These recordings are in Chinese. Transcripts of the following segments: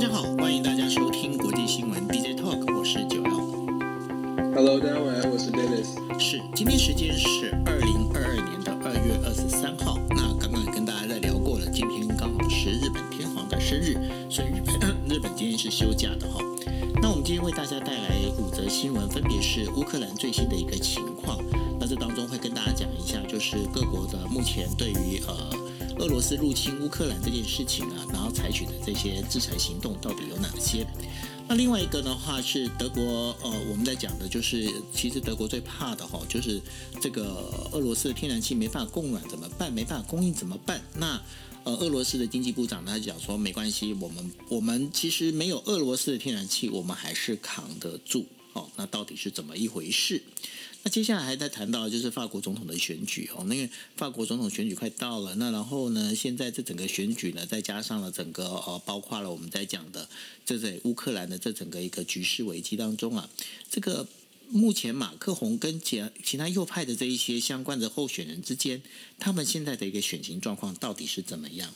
家好，欢迎大家收听国际新闻 DJ Talk，我是九幺。Hello，大家晚安，我是 Dennis。是，今天时间是二零二二年的二月二十三号。那刚刚也跟大家在聊过了，今天刚好是日本天皇的生日，所以日本日本今天是休假的哈。那我们今天为大家带来五则新闻，分别是乌克兰最新的一个情况。那这当中会跟大家讲一下，就是各国的目前对于呃俄罗斯入侵乌克兰这件事情啊，然后采取的这些制裁行动到底有哪些？那另外一个的话是德国，呃，我们在讲的就是，其实德国最怕的哈，就是这个俄罗斯的天然气没办法供暖怎么办？没办法供应怎么办？那呃，俄罗斯的经济部长他讲说，没关系，我们我们其实没有俄罗斯的天然气，我们还是扛得住。哦，那到底是怎么一回事？那接下来还在谈到就是法国总统的选举哦，那个法国总统选举快到了，那然后呢，现在这整个选举呢，再加上了整个呃，包括了我们在讲的这在乌克兰的这整个一个局势危机当中啊，这个目前马克宏跟其其他右派的这一些相关的候选人之间，他们现在的一个选情状况到底是怎么样？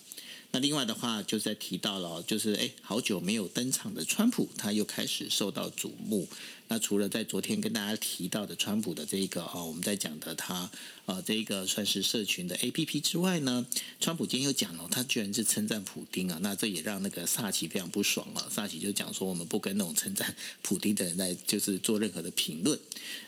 那另外的话，就在提到了，就是哎，好久没有登场的川普，他又开始受到瞩目。那除了在昨天跟大家提到的川普的这一个哦，我们在讲的他呃这一个算是社群的 A P P 之外呢，川普今天又讲了，他居然是称赞普丁啊，那这也让那个萨奇非常不爽了。萨奇就讲说，我们不跟那种称赞普丁的人来就是做任何的评论。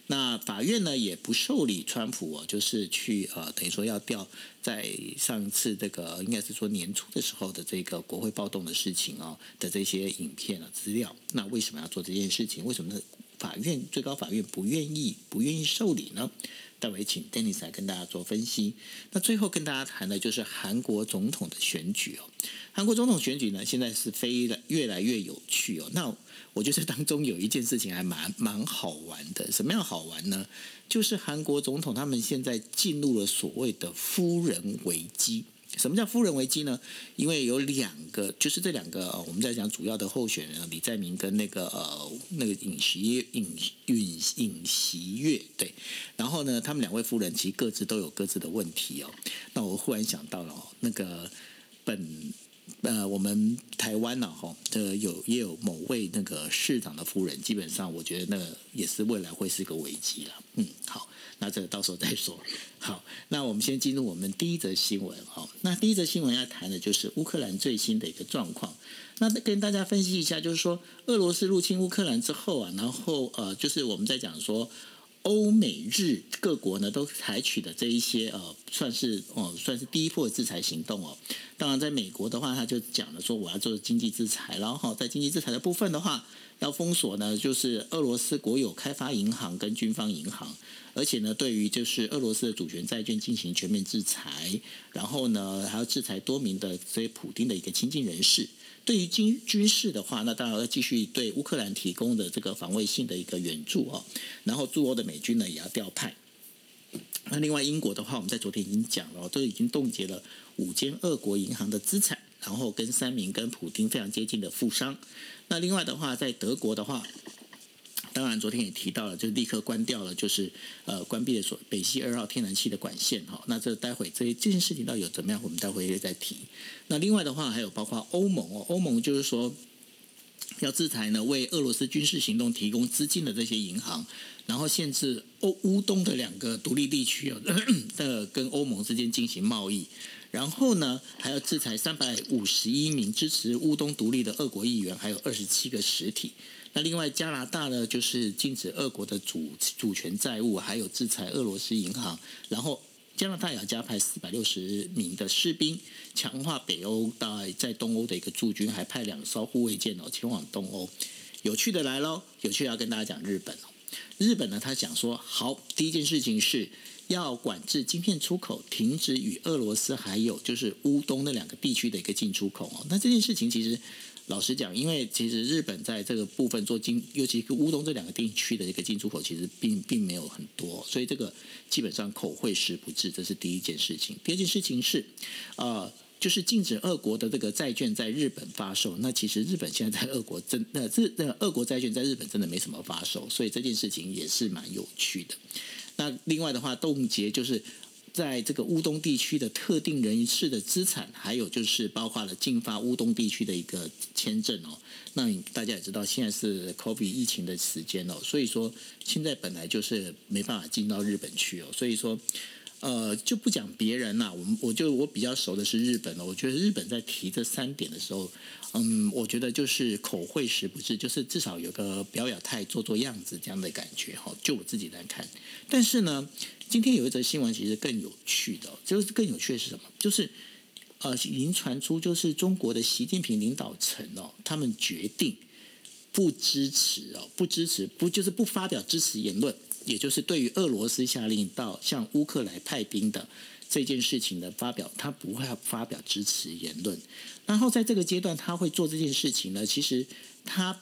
那法院呢也不受理川普哦，就是去呃等于说要调在上次这个应该是说年初的时候的这个国会暴动的事情哦的这些影片啊资料。那为什么要做这件事情？为什么呢？法院最高法院不愿意不愿意受理呢？待会请 Dennis 来跟大家做分析。那最后跟大家谈的就是韩国总统的选举哦。韩国总统选举呢，现在是非越来越有趣哦。那我觉得当中有一件事情还蛮蛮好玩的，什么样好玩呢？就是韩国总统他们现在进入了所谓的夫人危机。什么叫夫人危机呢？因为有两个，就是这两个，我们在讲主要的候选人李在明跟那个呃那个尹锡尹尹尹锡月，对，然后呢，他们两位夫人其实各自都有各自的问题哦。那我忽然想到了哦，那个本呃我们台湾呢哈，呃有也有某位那个市长的夫人，基本上我觉得那个也是未来会是个危机了。嗯，好。那这个到时候再说。好，那我们先进入我们第一则新闻哈。那第一则新闻要谈的就是乌克兰最新的一个状况。那跟大家分析一下，就是说俄罗斯入侵乌克兰之后啊，然后呃，就是我们在讲说。欧美日各国呢都采取的这一些呃，算是哦、算是第一波制裁行动哦。当然，在美国的话，他就讲了说我要做经济制裁，然后在经济制裁的部分的话，要封锁呢就是俄罗斯国有开发银行跟军方银行，而且呢，对于就是俄罗斯的主权债券进行全面制裁，然后呢还要制裁多名的这些普丁的一个亲近人士。对于军军事的话，那当然要继续对乌克兰提供的这个防卫性的一个援助哦。然后驻欧的美军呢也要调派。那另外英国的话，我们在昨天已经讲了，都已经冻结了五间俄国银行的资产，然后跟三名跟普丁非常接近的富商。那另外的话，在德国的话。当然，昨天也提到了，就立刻关掉了，就是呃关闭了所北溪二号天然气的管线哈。那这待会这这件事情到底有怎么样，我们待会也再提。那另外的话，还有包括欧盟哦，欧盟就是说要制裁呢，为俄罗斯军事行动提供资金的这些银行，然后限制欧乌东的两个独立地区哦 的跟欧盟之间进行贸易。然后呢，还要制裁三百五十一名支持乌东独立的俄国议员，还有二十七个实体。那另外，加拿大呢，就是禁止俄国的主主权债务，还有制裁俄罗斯银行。然后，加拿大也要加派四百六十名的士兵，强化北欧在在东欧的一个驻军，还派两艘护卫舰哦前往东欧。有趣的来喽，有趣要跟大家讲日本。日本呢，他讲说，好，第一件事情是要管制晶片出口，停止与俄罗斯还有就是乌东那两个地区的一个进出口哦。那这件事情其实。老实讲，因为其实日本在这个部分做进，尤其是乌东这两个地区的一个进出口，其实并并没有很多，所以这个基本上口惠实不至，这是第一件事情。第二件事情是，呃，就是禁止俄国的这个债券在日本发售。那其实日本现在在俄国真，那日那俄国债券在日本真的没什么发售，所以这件事情也是蛮有趣的。那另外的话，冻结就是。在这个乌东地区的特定人士的资产，还有就是包括了进发乌东地区的一个签证哦。那大家也知道，现在是 COVID 疫情的时间哦，所以说现在本来就是没办法进到日本去哦，所以说。呃，就不讲别人啦，我们我就我比较熟的是日本了。我觉得日本在提这三点的时候，嗯，我觉得就是口惠实不是，就是至少有个表表态、做做样子这样的感觉哈。就我自己来看，但是呢，今天有一则新闻其实更有趣的，就是更有趣的是什么？就是呃，已经传出就是中国的习近平领导层哦，他们决定不支持哦，不支持不就是不发表支持言论。也就是对于俄罗斯下令到向乌克兰派兵的这件事情的发表，他不会发表支持言论。然后在这个阶段，他会做这件事情呢？其实他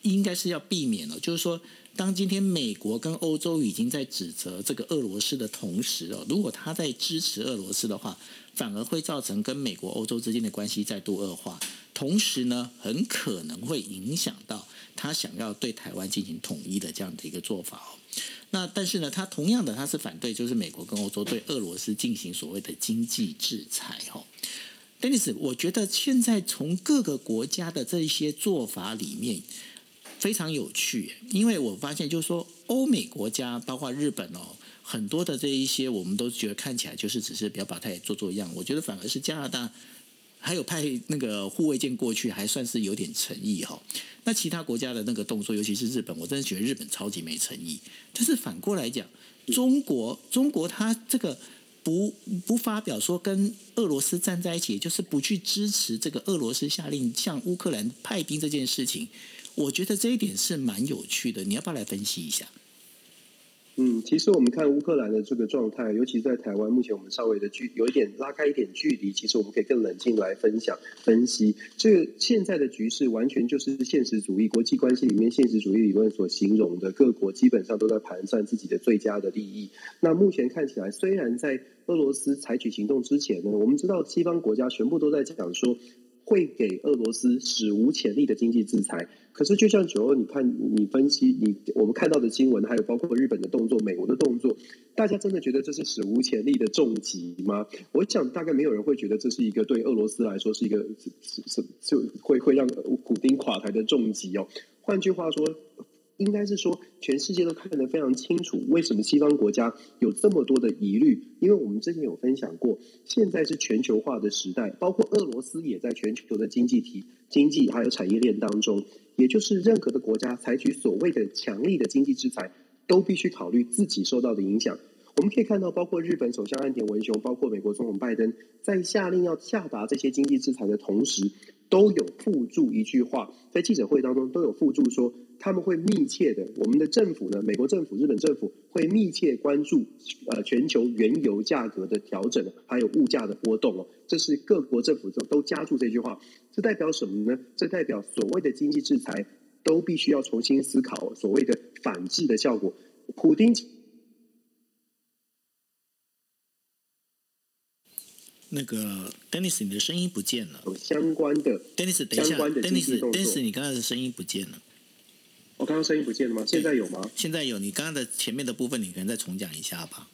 应该是要避免了，就是说，当今天美国跟欧洲已经在指责这个俄罗斯的同时哦，如果他在支持俄罗斯的话，反而会造成跟美国、欧洲之间的关系再度恶化。同时呢，很可能会影响到他想要对台湾进行统一的这样的一个做法哦。那但是呢，他同样的他是反对，就是美国跟欧洲对俄罗斯进行所谓的经济制裁哦。Dennis，我觉得现在从各个国家的这一些做法里面非常有趣，因为我发现就是说欧美国家包括日本哦，很多的这一些我们都觉得看起来就是只是表表态做做样，我觉得反而是加拿大。还有派那个护卫舰过去，还算是有点诚意哈。那其他国家的那个动作，尤其是日本，我真的觉得日本超级没诚意。但是反过来讲，中国，中国它这个不不发表说跟俄罗斯站在一起，就是不去支持这个俄罗斯下令向乌克兰派兵这件事情，我觉得这一点是蛮有趣的。你要不要来分析一下？嗯，其实我们看乌克兰的这个状态，尤其在台湾，目前我们稍微的距有一点拉开一点距离，其实我们可以更冷静来分享分析。这个现在的局势完全就是现实主义国际关系里面现实主义理论所形容的，各国基本上都在盘算自己的最佳的利益。那目前看起来，虽然在俄罗斯采取行动之前呢，我们知道西方国家全部都在讲说。会给俄罗斯史无前例的经济制裁，可是就像九欧，你看你分析你我们看到的新闻，还有包括日本的动作、美国的动作，大家真的觉得这是史无前例的重击吗？我想大概没有人会觉得这是一个对俄罗斯来说是一个是是就会会让普丁垮台的重击哦。换句话说。应该是说，全世界都看得非常清楚，为什么西方国家有这么多的疑虑？因为我们之前有分享过，现在是全球化的时代，包括俄罗斯也在全球的经济体、经济还有产业链当中。也就是任何的国家采取所谓的强力的经济制裁，都必须考虑自己受到的影响。我们可以看到，包括日本首相岸田文雄，包括美国总统拜登，在下令要下达这些经济制裁的同时，都有附注一句话，在记者会当中都有附注说。他们会密切的，我们的政府呢，美国政府、日本政府会密切关注呃全球原油价格的调整，还有物价的波动哦。这是各国政府都都加注这句话，这代表什么呢？这代表所谓的经济制裁都必须要重新思考所谓的反制的效果。普丁，那个 Dennis，你的声音不见了。相关的 Dennis，等一下，Dennis，Dennis，你刚才的声音不见了。我刚刚声音不见了吗？现在有吗？现在有。你刚刚的前面的部分，你可能再重讲一下吧。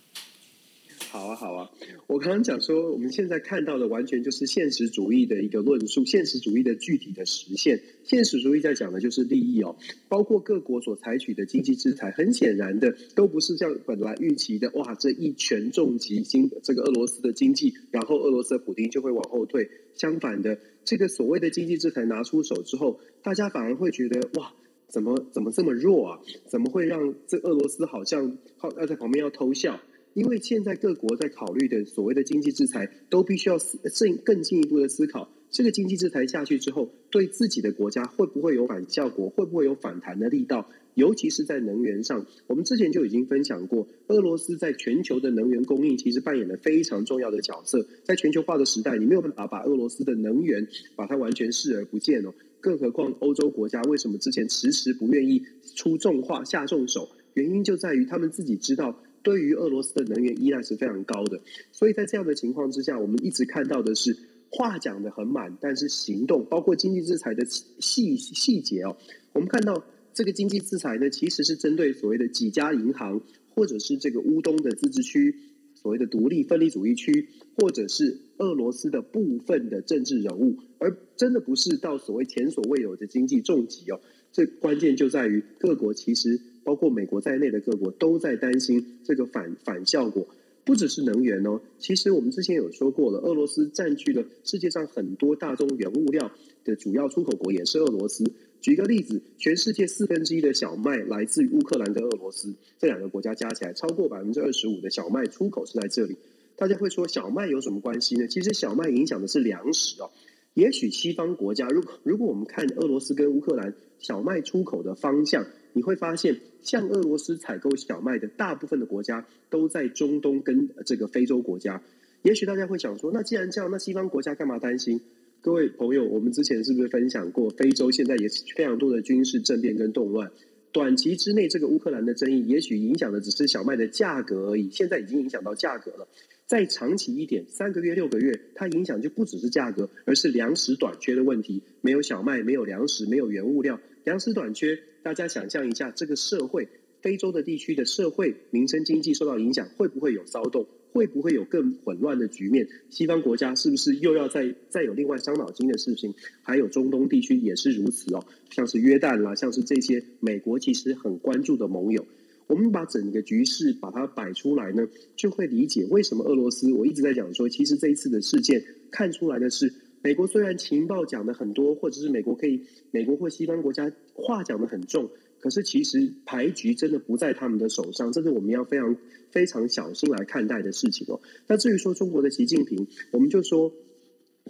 好啊，好啊。我刚刚讲说，我们现在看到的完全就是现实主义的一个论述，现实主义的具体的实现。现实主义在讲的就是利益哦，包括各国所采取的经济制裁，很显然的都不是像本来预期的，哇，这一拳重击经这个俄罗斯的经济，然后俄罗斯的普丁就会往后退。相反的，这个所谓的经济制裁拿出手之后，大家反而会觉得，哇。怎么怎么这么弱啊？怎么会让这俄罗斯好像要在旁边要偷笑？因为现在各国在考虑的所谓的经济制裁，都必须要更更进一步的思考，这个经济制裁下去之后，对自己的国家会不会有反效果？会不会有反弹的力道？尤其是在能源上，我们之前就已经分享过，俄罗斯在全球的能源供应其实扮演了非常重要的角色。在全球化的时代，你没有办法把俄罗斯的能源把它完全视而不见哦。更何况欧洲国家为什么之前迟迟不愿意出重话下重手？原因就在于他们自己知道，对于俄罗斯的能源依赖是非常高的。所以在这样的情况之下，我们一直看到的是话讲的很满，但是行动，包括经济制裁的细细节哦，我们看到这个经济制裁呢，其实是针对所谓的几家银行，或者是这个乌东的自治区。所谓的独立分离主义区，或者是俄罗斯的部分的政治人物，而真的不是到所谓前所未有的经济重击哦。这关键就在于各国其实包括美国在内的各国都在担心这个反反效果，不只是能源哦。其实我们之前有说过了，俄罗斯占据了世界上很多大宗原物料的主要出口国，也是俄罗斯。举一个例子，全世界四分之一的小麦来自于乌克兰跟俄罗斯这两个国家加起来，超过百分之二十五的小麦出口是在这里。大家会说小麦有什么关系呢？其实小麦影响的是粮食哦。也许西方国家，如果如果我们看俄罗斯跟乌克兰小麦出口的方向，你会发现，像俄罗斯采购小麦的大部分的国家都在中东跟这个非洲国家。也许大家会想说，那既然这样，那西方国家干嘛担心？各位朋友，我们之前是不是分享过，非洲现在也是非常多的军事政变跟动乱？短期之内，这个乌克兰的争议也许影响的只是小麦的价格而已，现在已经影响到价格了。再长期一点，三个月、六个月，它影响就不只是价格，而是粮食短缺的问题。没有小麦，没有粮食，没有原物料，粮食短缺，大家想象一下，这个社会，非洲的地区的社会、民生、经济受到影响，会不会有骚动？会不会有更混乱的局面？西方国家是不是又要再再有另外伤脑筋的事情？还有中东地区也是如此哦，像是约旦啦，像是这些美国其实很关注的盟友。我们把整个局势把它摆出来呢，就会理解为什么俄罗斯。我一直在讲说，其实这一次的事件看出来的是，美国虽然情报讲的很多，或者是美国可以，美国或西方国家话讲的很重。可是，其实牌局真的不在他们的手上，这是我们要非常非常小心来看待的事情哦。那至于说中国的习近平，我们就说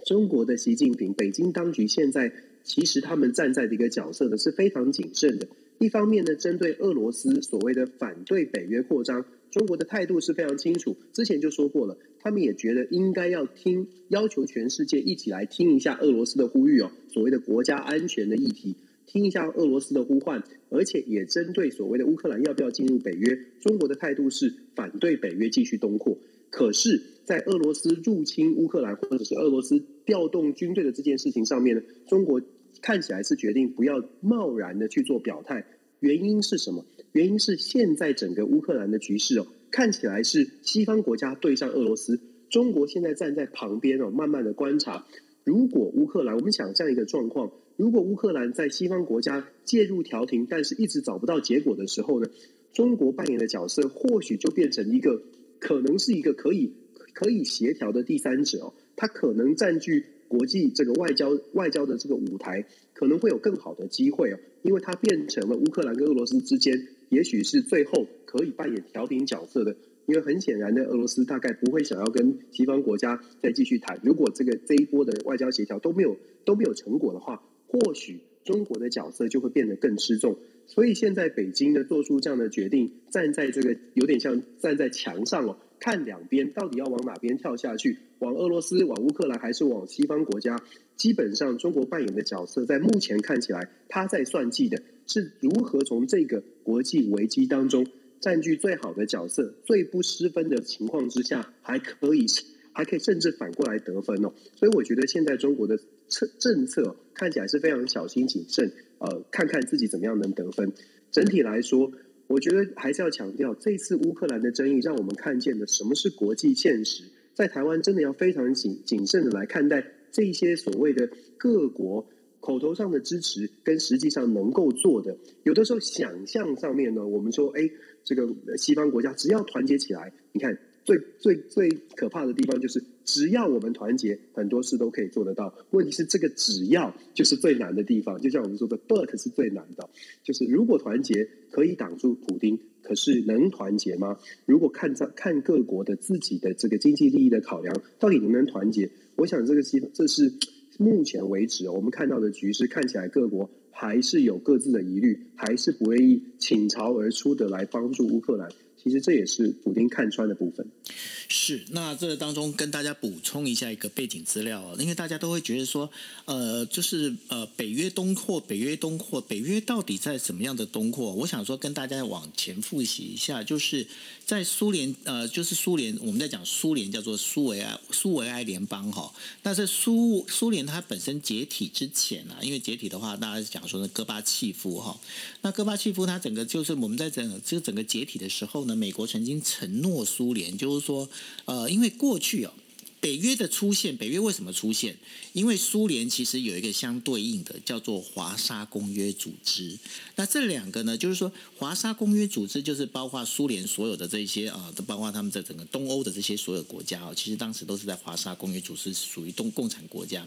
中国的习近平，北京当局现在其实他们站在的一个角色呢是非常谨慎的。一方面呢，针对俄罗斯所谓的反对北约扩张，中国的态度是非常清楚。之前就说过了，他们也觉得应该要听，要求全世界一起来听一下俄罗斯的呼吁哦，所谓的国家安全的议题。听一下俄罗斯的呼唤，而且也针对所谓的乌克兰要不要进入北约，中国的态度是反对北约继续东扩。可是，在俄罗斯入侵乌克兰或者是俄罗斯调动军队的这件事情上面呢，中国看起来是决定不要贸然的去做表态。原因是什么？原因是现在整个乌克兰的局势哦，看起来是西方国家对上俄罗斯，中国现在站在旁边哦，慢慢的观察。如果乌克兰，我们想象一个状况。如果乌克兰在西方国家介入调停，但是一直找不到结果的时候呢？中国扮演的角色或许就变成一个可能是一个可以可以协调的第三者哦，他可能占据国际这个外交外交的这个舞台，可能会有更好的机会哦，因为它变成了乌克兰跟俄罗斯之间，也许是最后可以扮演调停角色的。因为很显然的，俄罗斯大概不会想要跟西方国家再继续谈。如果这个这一波的外交协调都没有都没有成果的话。或许中国的角色就会变得更吃重，所以现在北京呢做出这样的决定，站在这个有点像站在墙上哦，看两边到底要往哪边跳下去，往俄罗斯、往乌克兰还是往西方国家？基本上中国扮演的角色，在目前看起来，他在算计的是如何从这个国际危机当中占据最好的角色，最不失分的情况之下，还可以。还可以甚至反过来得分哦，所以我觉得现在中国的策政策看起来是非常小心谨慎，呃，看看自己怎么样能得分。整体来说，我觉得还是要强调，这次乌克兰的争议让我们看见了什么是国际现实。在台湾真的要非常谨谨慎的来看待这些所谓的各国口头上的支持跟实际上能够做的。有的时候想象上面呢，我们说，哎，这个西方国家只要团结起来，你看。最最最可怕的地方就是，只要我们团结，很多事都可以做得到。问题是，这个“只要”就是最难的地方。就像我们说的 “but” 是最难的，就是如果团结可以挡住普丁，可是能团结吗？如果看在看各国的自己的这个经济利益的考量，到底能不能团结？我想这个是这是目前为止我们看到的局势，看起来各国还是有各自的疑虑，还是不愿意倾巢而出的来帮助乌克兰。其实这也是普丁看穿的部分。是，那这当中跟大家补充一下一个背景资料，因为大家都会觉得说，呃，就是呃，北约东扩，北约东扩，北约到底在什么样的东扩？我想说跟大家往前复习一下，就是在苏联，呃，就是苏联，我们在讲苏联叫做苏维埃苏维埃联邦哈。但是苏苏联它本身解体之前啊，因为解体的话，大家讲说呢，戈巴契夫哈，那戈巴契夫他整个就是我们在整这整个解体的时候呢。美国曾经承诺苏联，就是说，呃，因为过去哦。北约的出现，北约为什么出现？因为苏联其实有一个相对应的叫做华沙公约组织。那这两个呢，就是说华沙公约组织就是包括苏联所有的这些啊，包括他们在整个东欧的这些所有国家哦，其实当时都是在华沙公约组织属于东共产国家，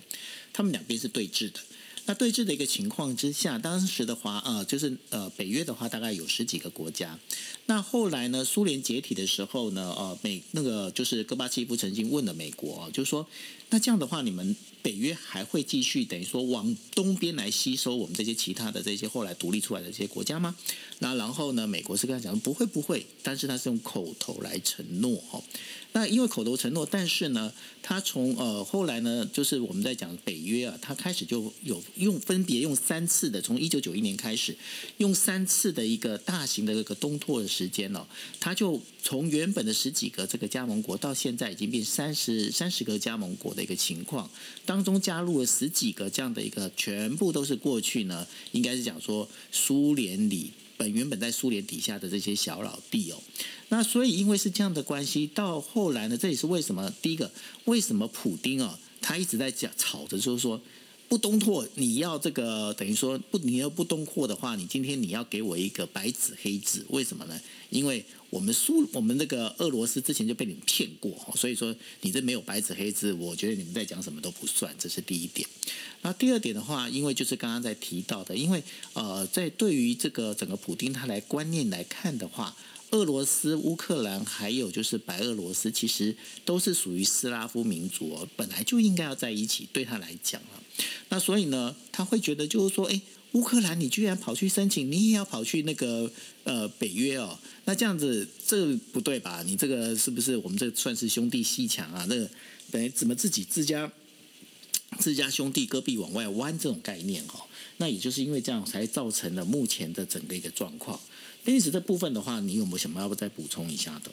他们两边是对峙的。那对峙的一个情况之下，当时的话，呃，就是呃，北约的话大概有十几个国家。那后来呢，苏联解体的时候呢，呃，美那个就是戈巴契夫曾经问了美国，就是说，那这样的话，你们北约还会继续等于说往东边来吸收我们这些其他的这些后来独立出来的这些国家吗？那然后呢，美国是跟他讲不会不会，但是他是用口头来承诺哦。那因为口头承诺，但是呢，他从呃后来呢，就是我们在讲北约啊，他开始就有用分别用三次的，从一九九一年开始，用三次的一个大型的这个东拓的时间哦，他就从原本的十几个这个加盟国，到现在已经变三十三十个加盟国的一个情况，当中加入了十几个这样的一个，全部都是过去呢，应该是讲说苏联里。本原本在苏联底下的这些小老弟哦，那所以因为是这样的关系，到后来呢，这也是为什么第一个，为什么普丁哦，他一直在讲吵着，就是说不东拓，你要这个等于说不，你要不东扩的话，你今天你要给我一个白纸黑字，为什么呢？因为我们苏我们那个俄罗斯之前就被你们骗过，所以说你这没有白纸黑字，我觉得你们在讲什么都不算，这是第一点。那第二点的话，因为就是刚刚在提到的，因为呃，在对于这个整个普丁他来观念来看的话，俄罗斯、乌克兰还有就是白俄罗斯，其实都是属于斯拉夫民族，本来就应该要在一起。对他来讲了，那所以呢，他会觉得就是说，哎。乌克兰，你居然跑去申请，你也要跑去那个呃北约哦？那这样子这不对吧？你这个是不是我们这算是兄弟西墙啊？那等于怎么自己自家自家兄弟戈壁往外弯这种概念哈？那也就是因为这样才造成了目前的整个一个状况。因此这部分的话，你有没有什么要不再补充一下的？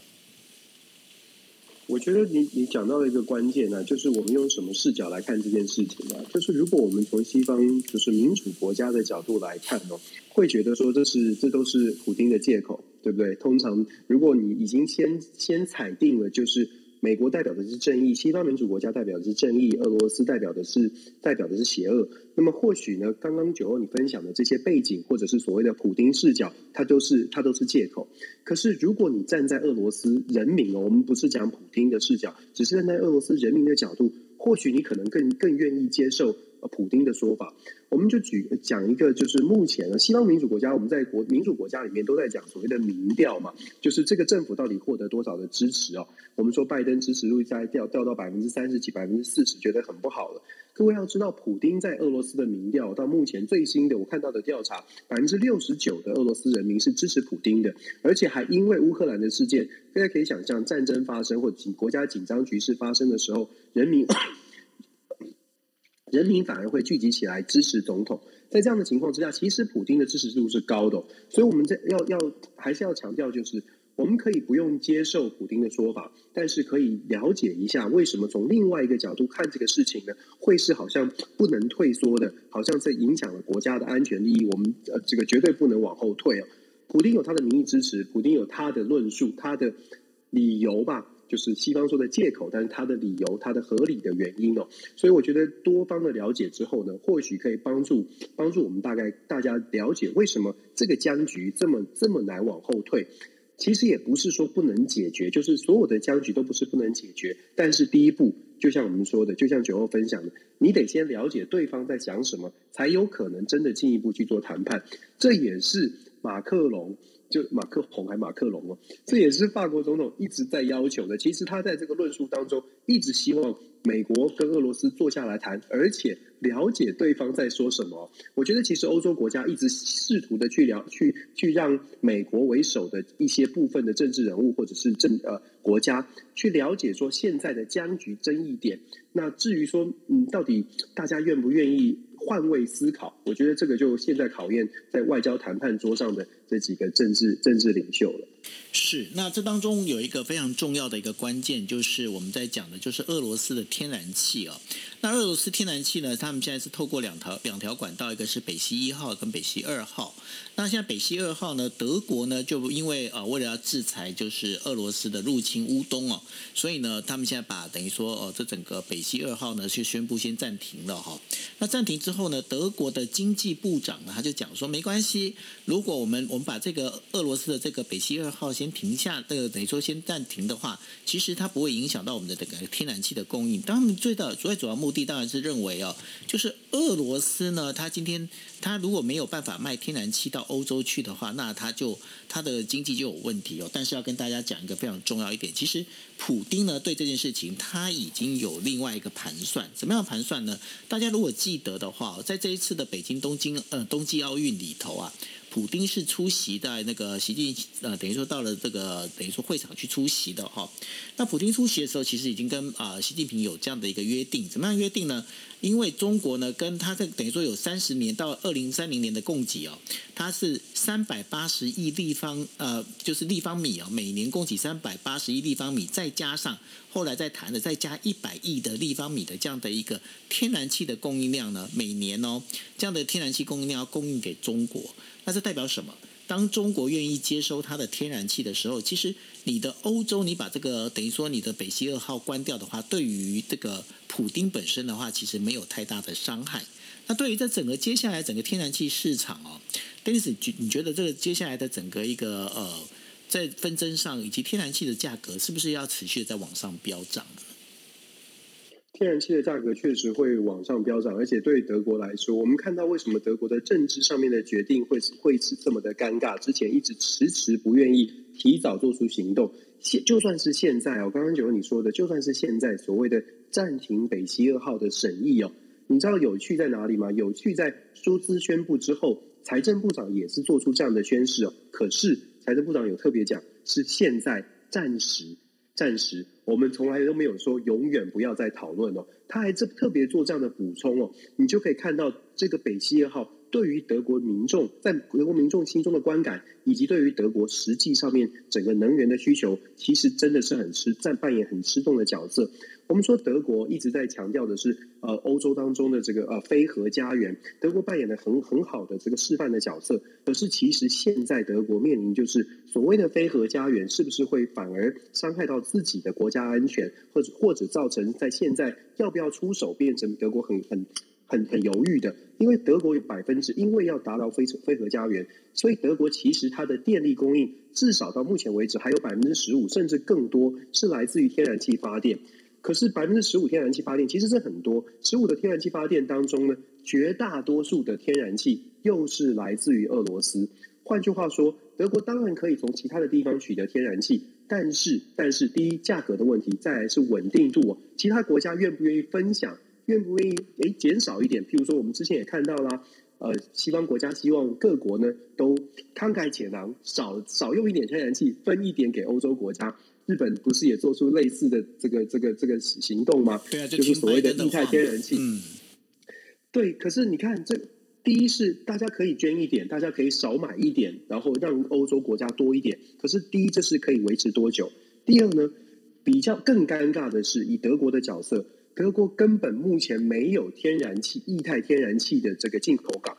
我觉得你你讲到了一个关键呢，就是我们用什么视角来看这件事情呢？就是如果我们从西方就是民主国家的角度来看哦，会觉得说这是这都是普京的借口，对不对？通常如果你已经先先踩定了，就是。美国代表的是正义，西方民主国家代表的是正义，俄罗斯代表的是代表的是邪恶。那么或许呢，刚刚九欧你分享的这些背景，或者是所谓的普丁视角，它都是它都是借口。可是如果你站在俄罗斯人民哦，我们不是讲普丁的视角，只是站在俄罗斯人民的角度，或许你可能更更愿意接受。普丁的说法，我们就举讲一个，就是目前呢，西方民主国家，我们在国民主国家里面都在讲所谓的民调嘛，就是这个政府到底获得多少的支持哦。我们说拜登支持率在掉掉到百分之三十几、百分之四十，觉得很不好了。各位要知道，普丁在俄罗斯的民调到目前最新的我看到的调查，百分之六十九的俄罗斯人民是支持普丁的，而且还因为乌克兰的事件，大家可以想象，战争发生或紧国家紧张局势发生的时候，人民。人民反而会聚集起来支持总统，在这样的情况之下，其实普京的支持度是高的，所以我们在要要还是要强调，就是我们可以不用接受普京的说法，但是可以了解一下为什么从另外一个角度看这个事情呢？会是好像不能退缩的，好像这影响了国家的安全利益，我们呃这个绝对不能往后退啊！普京有他的民意支持，普京有他的论述，他的理由吧。就是西方说的借口，但是他的理由，他的合理的原因哦，所以我觉得多方的了解之后呢，或许可以帮助帮助我们大概大家了解为什么这个僵局这么这么难往后退。其实也不是说不能解决，就是所有的僵局都不是不能解决，但是第一步，就像我们说的，就像九欧分享的，你得先了解对方在想什么，才有可能真的进一步去做谈判。这也是马克龙。就马克宏还马克龙哦，这也是法国总统一直在要求的。其实他在这个论述当中，一直希望美国跟俄罗斯坐下来谈，而且了解对方在说什么。我觉得其实欧洲国家一直试图的去了去去让美国为首的一些部分的政治人物或者是政呃国家去了解说现在的僵局争议点。那至于说嗯，到底大家愿不愿意？换位思考，我觉得这个就现在考验在外交谈判桌上的这几个政治政治领袖了。是，那这当中有一个非常重要的一个关键，就是我们在讲的，就是俄罗斯的天然气啊。那俄罗斯天然气呢？他们现在是透过两条两条管道，一个是北溪一号跟北溪二号。那现在北溪二号呢，德国呢就因为呃为了要制裁就是俄罗斯的入侵乌东哦，所以呢他们现在把等于说哦这整个北溪二号呢就宣布先暂停了哈。那暂停之后呢，德国的经济部长呢他就讲说没关系，如果我们我们把这个俄罗斯的这个北溪二号先停下，这个等于说先暂停的话，其实它不会影响到我们的这个天然气的供应。他们最的最主要目的当然是认为哦，就是俄罗斯呢，它今天它如果没有办法卖天然气到欧洲去的话，那它就它的经济就有问题哦。但是要跟大家讲一个非常重要一点，其实普丁呢对这件事情他已经有另外一个盘算。怎么样盘算呢？大家如果记得的话，在这一次的北京东京呃冬季奥运里头啊。普丁是出席在那个习近呃，等于说到了这个等于说会场去出席的哈。那普丁出席的时候，其实已经跟啊习近平有这样的一个约定，怎么样约定呢？因为中国呢，跟它这等于说有三十年到二零三零年的供给哦，它是三百八十亿立方呃，就是立方米啊，每年供给三百八十亿立方米，再加上后来再谈的再加一百亿的立方米的这样的一个天然气的供应量呢，每年哦，这样的天然气供应量要供应给中国。那这代表什么？当中国愿意接收它的天然气的时候，其实你的欧洲，你把这个等于说你的北溪二号关掉的话，对于这个普丁本身的话，其实没有太大的伤害。那对于这整个接下来整个天然气市场哦，Dennis，你觉得这个接下来的整个一个呃，在纷争上以及天然气的价格，是不是要持续的在往上飙涨？天然气的价格确实会往上飙涨，而且对德国来说，我们看到为什么德国的政治上面的决定会会是这么的尴尬？之前一直迟迟不愿意提早做出行动，现就算是现在哦，刚刚就有你说的，就算是现在所谓的暂停北溪二号的审议哦，你知道有趣在哪里吗？有趣在舒兹宣布之后，财政部长也是做出这样的宣誓哦，可是财政部长有特别讲，是现在暂时。暂时，我们从来都没有说永远不要再讨论了。他还这特别做这样的补充哦，你就可以看到这个北溪二号对于德国民众在德国民众心中的观感，以及对于德国实际上面整个能源的需求，其实真的是很吃在扮演很吃重的角色。我们说德国一直在强调的是，呃，欧洲当中的这个呃非核家园，德国扮演的很很好的这个示范的角色。可是其实现在德国面临就是所谓的非核家园，是不是会反而伤害到自己的国家安全，或者或者造成在现在要不要出手，变成德国很很很很犹豫的？因为德国有百分之，因为要达到非非核家园，所以德国其实它的电力供应至少到目前为止还有百分之十五，甚至更多是来自于天然气发电。可是百分之十五天然气发电其实是很多，十五的天然气发电当中呢，绝大多数的天然气又是来自于俄罗斯。换句话说，德国当然可以从其他的地方取得天然气，但是但是第一价格的问题，再来是稳定度。其他国家愿不愿意分享？愿不愿意诶减少一点？譬如说，我们之前也看到啦，呃，西方国家希望各国呢都慷慨解囊，少少用一点天然气，分一点给欧洲国家。日本不是也做出类似的这个这个这个行动吗？对啊，就是所谓的液态天然气。嗯，对。可是你看，这第一是大家可以捐一点，大家可以少买一点，然后让欧洲国家多一点。可是第一，这是可以维持多久？第二呢，比较更尴尬的是，以德国的角色，德国根本目前没有天然气、液态天然气的这个进口港。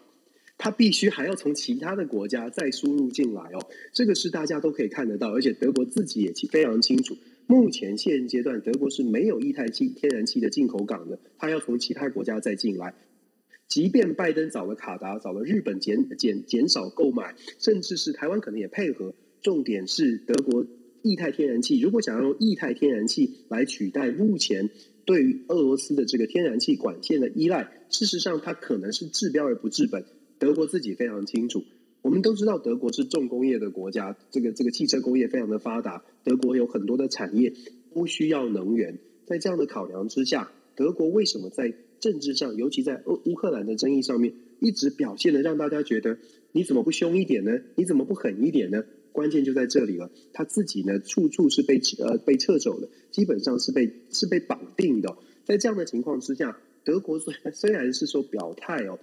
它必须还要从其他的国家再输入进来哦，这个是大家都可以看得到，而且德国自己也非常清楚，目前现阶段德国是没有液态气天然气的进口港的，它要从其他国家再进来。即便拜登找了卡达，找了日本减减减少购买，甚至是台湾可能也配合，重点是德国液态天然气，如果想要用液态天然气来取代目前对于俄罗斯的这个天然气管线的依赖，事实上它可能是治标而不治本。德国自己非常清楚，我们都知道德国是重工业的国家，这个这个汽车工业非常的发达，德国有很多的产业都需要能源。在这样的考量之下，德国为什么在政治上，尤其在乌乌克兰的争议上面，一直表现的让大家觉得你怎么不凶一点呢？你怎么不狠一点呢？关键就在这里了，他自己呢处处是被呃被撤走的，基本上是被是被绑定的。在这样的情况之下，德国虽然虽然是说表态哦。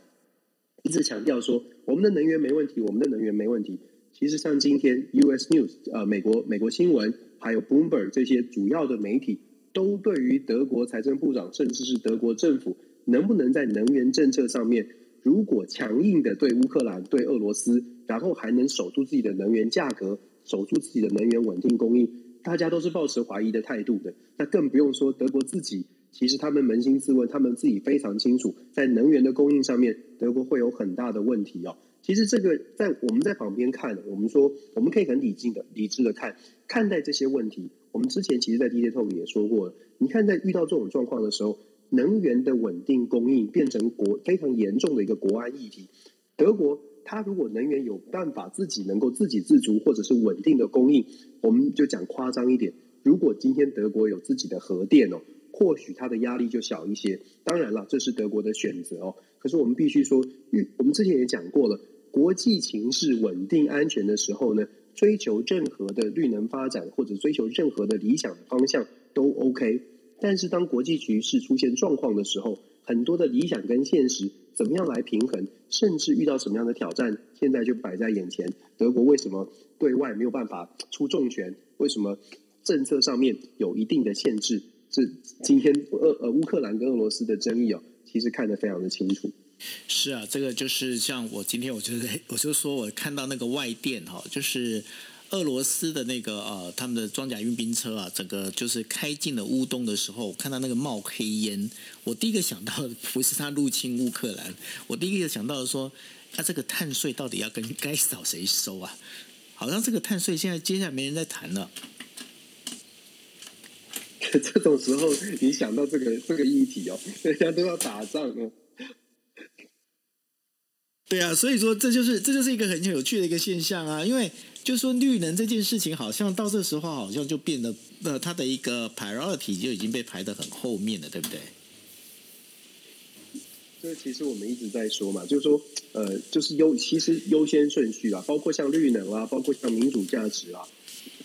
一直强调说我们的能源没问题，我们的能源没问题。其实像今天 U.S. News 呃美国美国新闻还有 Bloomberg 这些主要的媒体都对于德国财政部长甚至是德国政府能不能在能源政策上面，如果强硬的对乌克兰、对俄罗斯，然后还能守住自己的能源价格，守住自己的能源稳定供应，大家都是抱持怀疑的态度的。那更不用说德国自己，其实他们扪心自问，他们自己非常清楚，在能源的供应上面，德国会有很大的问题哦。其实这个在我们在旁边看，我们说我们可以很理性的、理智的看看待这些问题。我们之前其实，在 DJ Talk 也说过了，你看在遇到这种状况的时候，能源的稳定供应变成国非常严重的一个国安议题。德国，它如果能源有办法自己能够自给自足，或者是稳定的供应，我们就讲夸张一点，如果今天德国有自己的核电哦，或许它的压力就小一些。当然了，这是德国的选择哦。可是我们必须说，我们之前也讲过了，国际情势稳定安全的时候呢。追求任何的绿能发展，或者追求任何的理想的方向都 OK，但是当国际局势出现状况的时候，很多的理想跟现实怎么样来平衡，甚至遇到什么样的挑战，现在就摆在眼前。德国为什么对外没有办法出重拳？为什么政策上面有一定的限制？是今天俄呃乌克兰跟俄罗斯的争议哦，其实看得非常的清楚。是啊，这个就是像我今天，我就我就说我看到那个外电哈，就是俄罗斯的那个呃，他们的装甲运兵车啊，整个就是开进了乌东的时候，看到那个冒黑烟，我第一个想到的不是他入侵乌克兰，我第一个想到的说，他这个碳税到底要跟该找谁收啊？好像这个碳税现在接下来没人在谈了。这种时候，你想到这个这个议题哦，人家都要打仗哦。对啊，所以说这就是这就是一个很有趣的一个现象啊，因为就说绿能这件事情，好像到这时候好像就变得呃，它的一个 priority 就已经被排的很后面了，对不对？这其实我们一直在说嘛，就是说呃，就是优其实优先顺序啊，包括像绿能啊，包括像民主价值啊，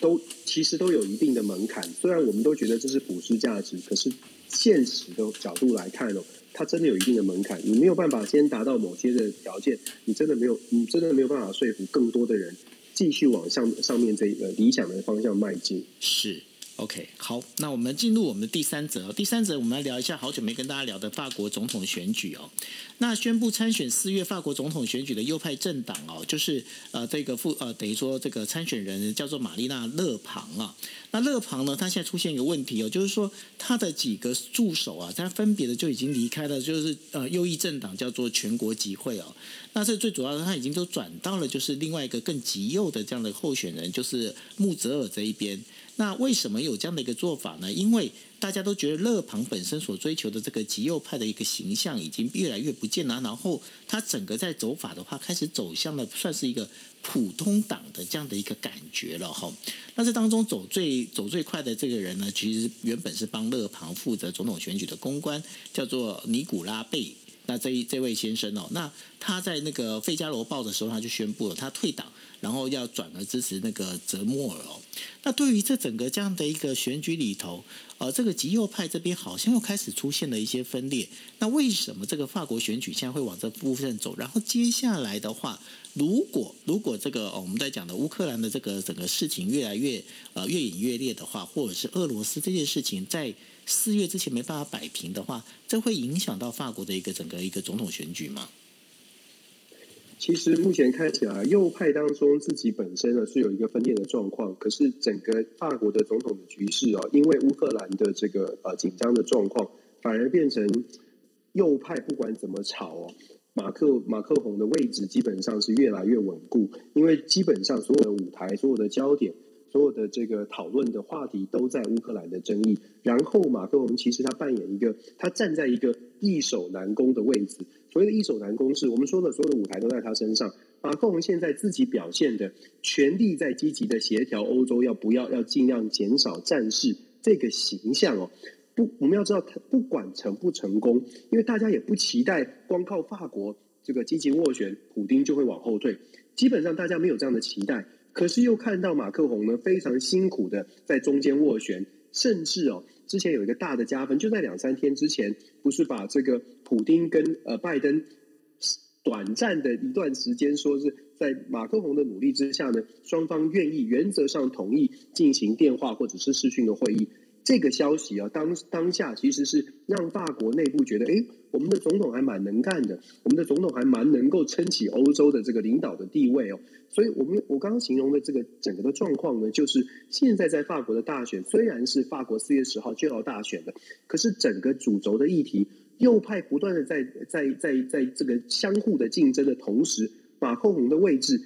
都其实都有一定的门槛。虽然我们都觉得这是普世价值，可是现实的角度来看哦。它真的有一定的门槛，你没有办法先达到某些的条件，你真的没有，你真的没有办法说服更多的人继续往上上面这个理想的方向迈进。是。OK，好，那我们进入我们的第三则。第三则，我们来聊一下好久没跟大家聊的法国总统选举哦。那宣布参选四月法国总统选举的右派政党哦，就是呃这个副呃等于说这个参选人叫做玛丽娜勒庞啊。那勒庞呢，他现在出现一个问题哦，就是说他的几个助手啊，他分别的就已经离开了，就是呃右翼政党叫做全国集会哦。那这最主要的，他已经都转到了就是另外一个更极右的这样的候选人，就是穆泽尔这一边。那为什么有这样的一个做法呢？因为大家都觉得勒庞本身所追求的这个极右派的一个形象已经越来越不见了，然后他整个在走法的话，开始走向了算是一个普通党的这样的一个感觉了哈。那这当中走最走最快的这个人呢，其实原本是帮勒庞负责总统选举的公关，叫做尼古拉贝。那这一这位先生哦，那他在那个《费加罗报》的时候，他就宣布了他退党。然后要转而支持那个泽莫尔哦。那对于这整个这样的一个选举里头，呃，这个极右派这边好像又开始出现了一些分裂。那为什么这个法国选举现在会往这部分走？然后接下来的话，如果如果这个我们在讲的乌克兰的这个整个事情越来越呃越演越烈的话，或者是俄罗斯这件事情在四月之前没办法摆平的话，这会影响到法国的一个整个一个总统选举吗？其实目前看起来，右派当中自己本身呢是有一个分裂的状况，可是整个法国的总统的局势哦，因为乌克兰的这个呃紧张的状况，反而变成右派不管怎么吵哦，马克马克宏的位置基本上是越来越稳固，因为基本上所有的舞台、所有的焦点、所有的这个讨论的话题都在乌克兰的争议，然后马克宏其实他扮演一个，他站在一个易守难攻的位置。所谓的一手难攻是，我们说的所有的舞台都在他身上。马克龙现在自己表现的全力在积极的协调欧洲，要不要要尽量减少战事这个形象哦。不，我们要知道，他不管成不成功，因为大家也不期待光靠法国这个积极斡旋，普丁就会往后退。基本上大家没有这样的期待，可是又看到马克龙呢非常辛苦的在中间斡旋，甚至哦。之前有一个大的加分，就在两三天之前，不是把这个普丁跟呃拜登短暂的一段时间，说是在马克宏的努力之下呢，双方愿意原则上同意进行电话或者是视讯的会议。这个消息啊，当当下其实是让法国内部觉得，哎，我们的总统还蛮能干的，我们的总统还蛮能够撑起欧洲的这个领导的地位哦。所以，我们我刚刚形容的这个整个的状况呢，就是现在在法国的大选，虽然是法国四月十号就要大选的，可是整个主轴的议题，右派不断的在在在在这个相互的竞争的同时，马克龙的位置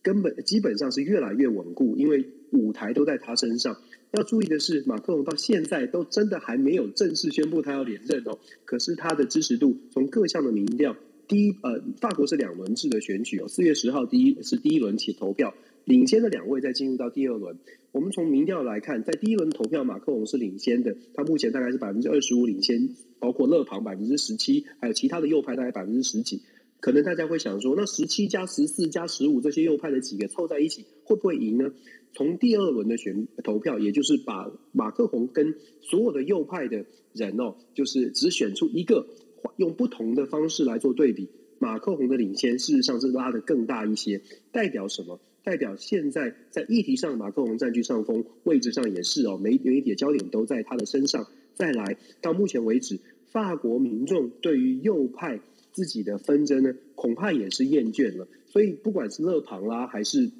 根本基本上是越来越稳固，因为舞台都在他身上。要注意的是，马克龙到现在都真的还没有正式宣布他要连任哦。可是他的支持度从各项的民调，第一呃，法国是两轮制的选举哦。四月十号第一是第一轮起投票，领先的两位再进入到第二轮。我们从民调来看，在第一轮投票，马克龙是领先的，他目前大概是百分之二十五领先，包括勒庞百分之十七，还有其他的右派大概百分之十几。可能大家会想说，那十七加十四加十五这些右派的几个凑在一起，会不会赢呢？从第二轮的选投票，也就是把马克宏跟所有的右派的人哦，就是只选出一个，用不同的方式来做对比，马克宏的领先事实上是拉的更大一些。代表什么？代表现在在议题上，马克宏占据上风，位置上也是哦，媒媒体的焦点都在他的身上。再来到目前为止，法国民众对于右派自己的纷争呢，恐怕也是厌倦了。所以不管是勒庞啦，还是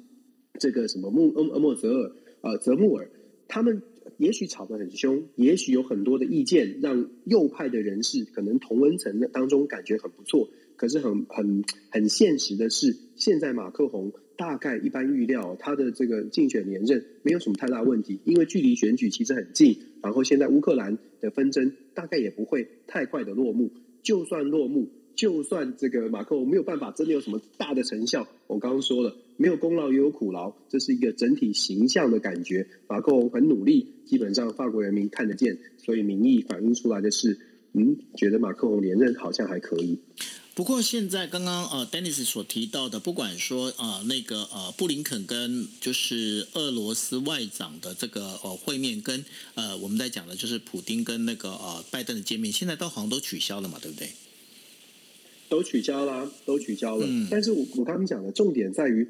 这个什么穆恩恩莫泽尔啊泽穆尔，他们也许吵得很凶，也许有很多的意见，让右派的人士可能同温层当中感觉很不错。可是很很很现实的是，现在马克宏大概一般预料他的这个竞选连任没有什么太大问题，因为距离选举其实很近。然后现在乌克兰的纷争大概也不会太快的落幕，就算落幕。就算这个马克龙没有办法真的有什么大的成效，我刚刚说了，没有功劳也有苦劳，这是一个整体形象的感觉。马克龙很努力，基本上法国人民看得见，所以民意反映出来的是，嗯，觉得马克龙连任好像还可以。不过现在刚刚呃，Dennis 所提到的，不管说呃那个呃布林肯跟就是俄罗斯外长的这个呃会面，跟呃我们在讲的就是普丁跟那个呃拜登的见面，现在都好像都取消了嘛，对不对？都取消啦，都取消了。但是我我刚刚讲的重点在于，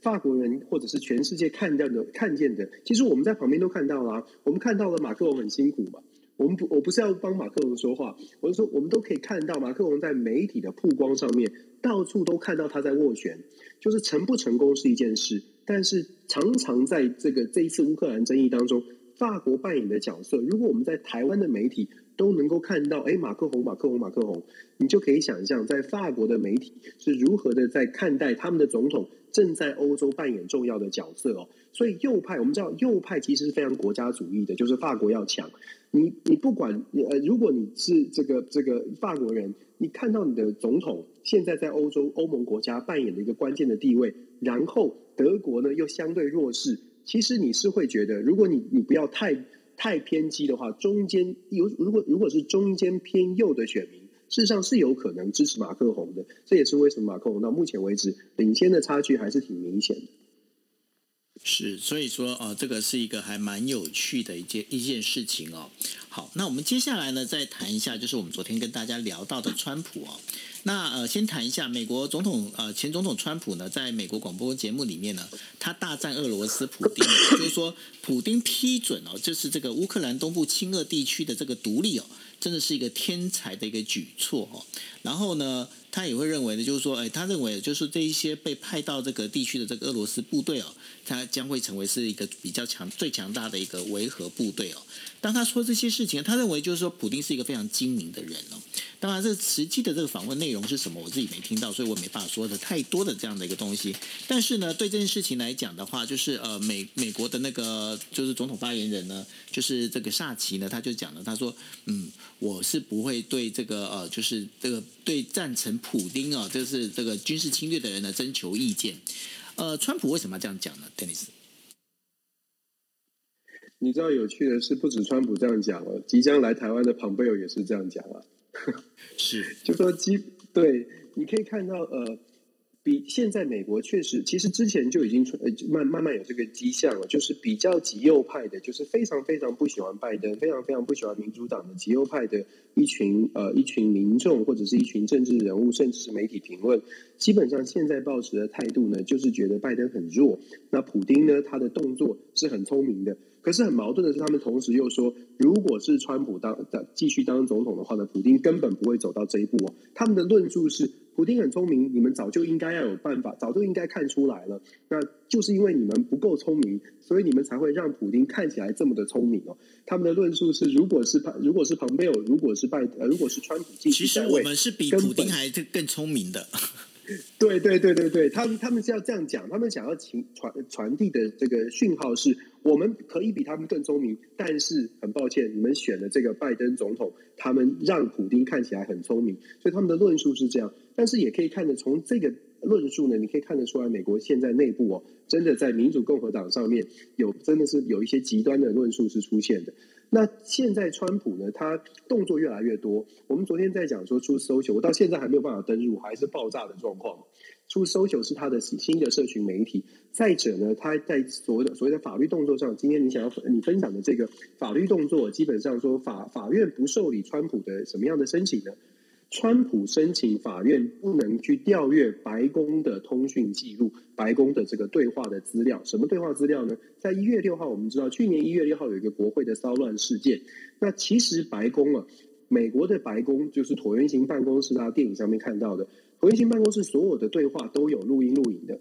法国人或者是全世界看到的看见的，其实我们在旁边都看到啦。我们看到了马克龙很辛苦嘛。我们不，我不是要帮马克龙说话，我是说我们都可以看到马克龙在媒体的曝光上面，到处都看到他在斡旋。就是成不成功是一件事，但是常常在这个这一次乌克兰争议当中，法国扮演的角色，如果我们在台湾的媒体。都能够看到，哎，马克宏，马克宏，马克宏，你就可以想象，在法国的媒体是如何的在看待他们的总统正在欧洲扮演重要的角色哦。所以右派，我们知道右派其实是非常国家主义的，就是法国要强。你你不管，呃，如果你是这个这个法国人，你看到你的总统现在在欧洲欧盟国家扮演的一个关键的地位，然后德国呢又相对弱势，其实你是会觉得，如果你你不要太。太偏激的话，中间有如果如果是中间偏右的选民，事实上是有可能支持马克宏的。这也是为什么马克宏到目前为止领先的差距还是挺明显的。是，所以说啊，这个是一个还蛮有趣的一件一件事情哦。好，那我们接下来呢，再谈一下，就是我们昨天跟大家聊到的川普哦。那呃，先谈一下美国总统呃前总统川普呢，在美国广播节目里面呢，他大战俄罗斯普丁，就是说普丁批准哦，就是这个乌克兰东部亲俄地区的这个独立哦，真的是一个天才的一个举措哦。然后呢，他也会认为呢，就是说，哎，他认为就是这一些被派到这个地区的这个俄罗斯部队哦，他将会成为是一个比较强、最强大的一个维和部队哦。当他说这些事情，他认为就是说，普丁是一个非常精明的人哦。当然，这实际的这个访问内容是什么，我自己没听到，所以我没办法说的太多的这样的一个东西。但是呢，对这件事情来讲的话，就是呃，美美国的那个就是总统发言人呢，就是这个萨奇呢，他就讲了，他说，嗯，我是不会对这个呃，就是这个对赞成普丁啊，就是这个军事侵略的人呢征求意见。呃，川普为什么要这样讲呢，Dennis？你知道有趣的是，不止川普这样讲了，即将来台湾的庞贝尔也是这样讲啊。是，就说基对，你可以看到呃，比现在美国确实，其实之前就已经呃慢慢慢有这个迹象了，就是比较极右派的，就是非常非常不喜欢拜登，非常非常不喜欢民主党的极右派的一群呃一群民众或者是一群政治人物，甚至是媒体评论，基本上现在抱持的态度呢，就是觉得拜登很弱，那普丁呢他的动作是很聪明的。可是很矛盾的是，他们同时又说，如果是川普当的继续当总统的话呢，普丁根本不会走到这一步哦。他们的论述是，普丁很聪明，你们早就应该要有办法，早就应该看出来了。那就是因为你们不够聪明，所以你们才会让普丁看起来这么的聪明哦。他们的论述是，如果是如果是蓬佩奥，如果是拜呃，如果是川普继续其实我们是比普丁还更聪明的。对对对对对，他们他们是要这样讲，他们想要传传传递的这个讯号是，我们可以比他们更聪明，但是很抱歉，你们选的这个拜登总统，他们让普京看起来很聪明，所以他们的论述是这样。但是也可以看得从这个论述呢，你可以看得出来，美国现在内部哦，真的在民主共和党上面有真的是有一些极端的论述是出现的。那现在川普呢？他动作越来越多。我们昨天在讲说出搜求，我到现在还没有办法登入，还是爆炸的状况。出搜求是他的新的社群媒体。再者呢，他在所谓的所谓的法律动作上，今天你想要你分享的这个法律动作，基本上说法法院不受理川普的什么样的申请呢？川普申请法院不能去调阅白宫的通讯记录，白宫的这个对话的资料。什么对话资料呢？在一月六号，我们知道去年一月六号有一个国会的骚乱事件。那其实白宫啊，美国的白宫就是椭圆形办公室，大家电影上面看到的椭圆形办公室，所有的对话都有录音录影的，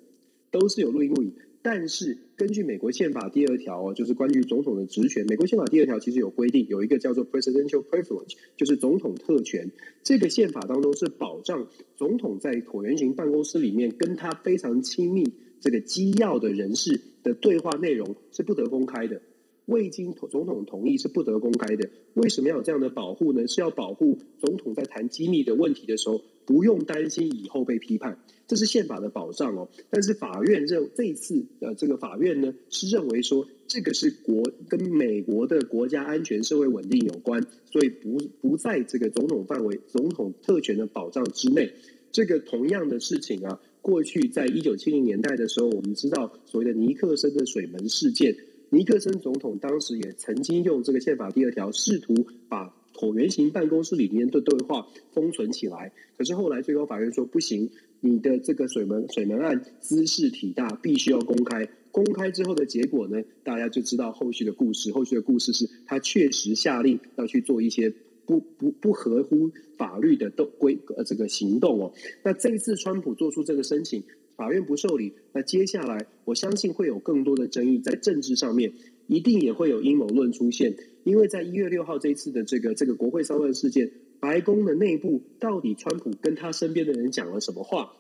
都是有录音录影。但是根据美国宪法第二条哦，就是关于总统的职权。美国宪法第二条其实有规定，有一个叫做 Presidential Privilege，就是总统特权。这个宪法当中是保障总统在椭圆形办公室里面跟他非常亲密这个机要的人士的对话内容是不得公开的，未经总统同意是不得公开的。为什么要有这样的保护呢？是要保护总统在谈机密的问题的时候，不用担心以后被批判。这是宪法的保障哦，但是法院认这一次呃，这个法院呢是认为说这个是国跟美国的国家安全、社会稳定有关，所以不不在这个总统范围、总统特权的保障之内。这个同样的事情啊，过去在一九七零年代的时候，我们知道所谓的尼克森的水门事件，尼克森总统当时也曾经用这个宪法第二条，试图把椭圆形办公室里面的对话封存起来，可是后来最高法院说不行。你的这个水门水门案姿势体大，必须要公开。公开之后的结果呢，大家就知道后续的故事。后续的故事是他确实下令要去做一些不不不合乎法律的动规呃这个行动哦。那这一次川普做出这个申请，法院不受理。那接下来我相信会有更多的争议在政治上面，一定也会有阴谋论出现。因为在一月六号这一次的这个这个国会骚乱事件。白宫的内部到底川普跟他身边的人讲了什么话？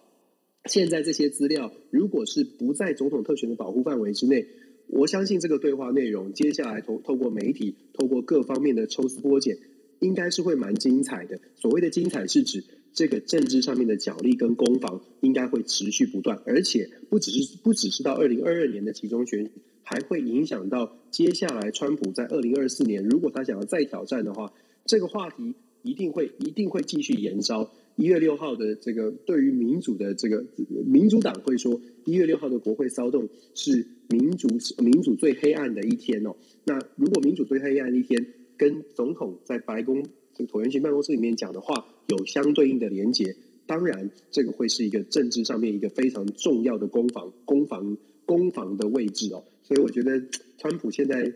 现在这些资料如果是不在总统特权的保护范围之内，我相信这个对话内容接下来透透过媒体、透过各方面的抽丝剥茧，应该是会蛮精彩的。所谓的精彩是指这个政治上面的角力跟攻防应该会持续不断，而且不只是不只是到二零二二年的其中选举，还会影响到接下来川普在二零二四年如果他想要再挑战的话，这个话题。一定会一定会继续延烧。一月六号的这个对于民主的这个民主党会说，一月六号的国会骚动是民主民主最黑暗的一天哦。那如果民主最黑暗的一天跟总统在白宫这个椭圆形办公室里面讲的话有相对应的连结，当然这个会是一个政治上面一个非常重要的攻防攻防攻防的位置哦。所以我觉得川普现在。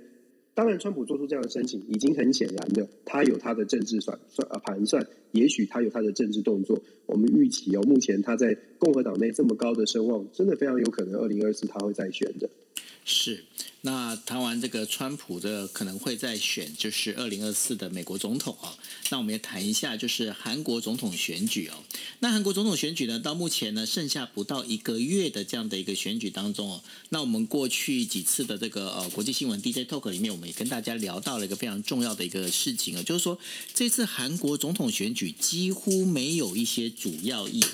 当然，川普做出这样的申请，已经很显然的，他有他的政治算算呃盘算，也许他有他的政治动作。我们预期哦，目前他在共和党内这么高的声望，真的非常有可能二零二四他会再选的。是。那谈完这个川普的可能会再选，就是二零二四的美国总统啊。那我们也谈一下，就是韩国总统选举哦。那韩国总统选举呢，到目前呢，剩下不到一个月的这样的一个选举当中哦。那我们过去几次的这个呃国际新闻 DJ Talk 里面，我们也跟大家聊到了一个非常重要的一个事情啊，就是说这次韩国总统选举几乎没有一些主要议题，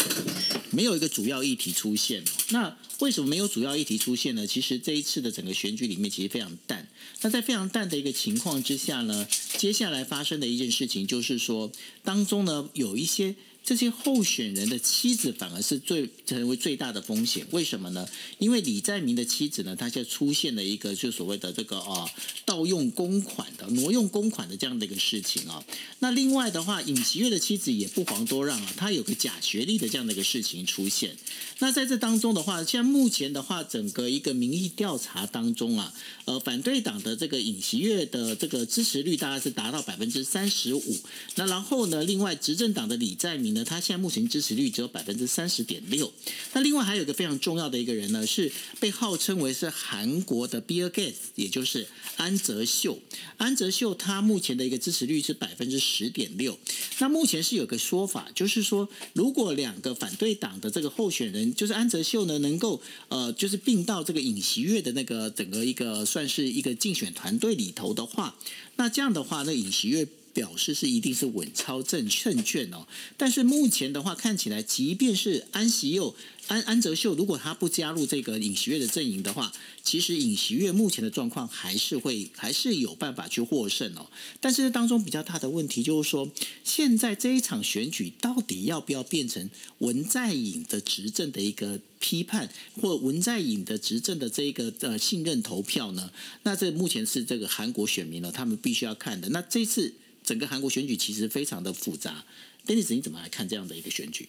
没有一个主要议题出现。那为什么没有主要议题出现呢？其实这一次的整个选举里面其实非常淡。那在非常淡的一个情况之下呢，接下来发生的一件事情就是说，当中呢有一些这些候选人的妻子反而是最成为最大的风险。为什么呢？因为李在明的妻子呢，她现在出现了一个就所谓的这个啊盗用公款的、挪用公款的这样的一个事情啊。那另外的话，尹锡悦的妻子也不遑多让啊，她有个假学历的这样的一个事情出现。那在这当中的话，像目前的话，整个一个民意调查当中啊，呃，反对党的这个尹锡悦的这个支持率大概是达到百分之三十五。那然后呢，另外执政党的李在明呢，他现在目前支持率只有百分之三十点六。那另外还有一个非常重要的一个人呢，是被号称为是韩国的 Bill Gates，也就是安哲秀。安哲秀他目前的一个支持率是百分之十点六。那目前是有个说法，就是说如果两个反对党的这个候选人，就是安哲秀呢，能够呃，就是并到这个尹锡悦的那个整个一个算是一个竞选团队里头的话，那这样的话，那尹锡悦表示是一定是稳操胜胜券哦。但是目前的话，看起来即便是安喜佑。安安哲秀如果他不加入这个尹锡悦的阵营的话，其实尹锡悦目前的状况还是会还是有办法去获胜哦。但是当中比较大的问题就是说，现在这一场选举到底要不要变成文在寅的执政的一个批判，或文在寅的执政的这一个呃信任投票呢？那这目前是这个韩国选民呢，他们必须要看的。那这次整个韩国选举其实非常的复杂，Denis 你怎么来看这样的一个选举？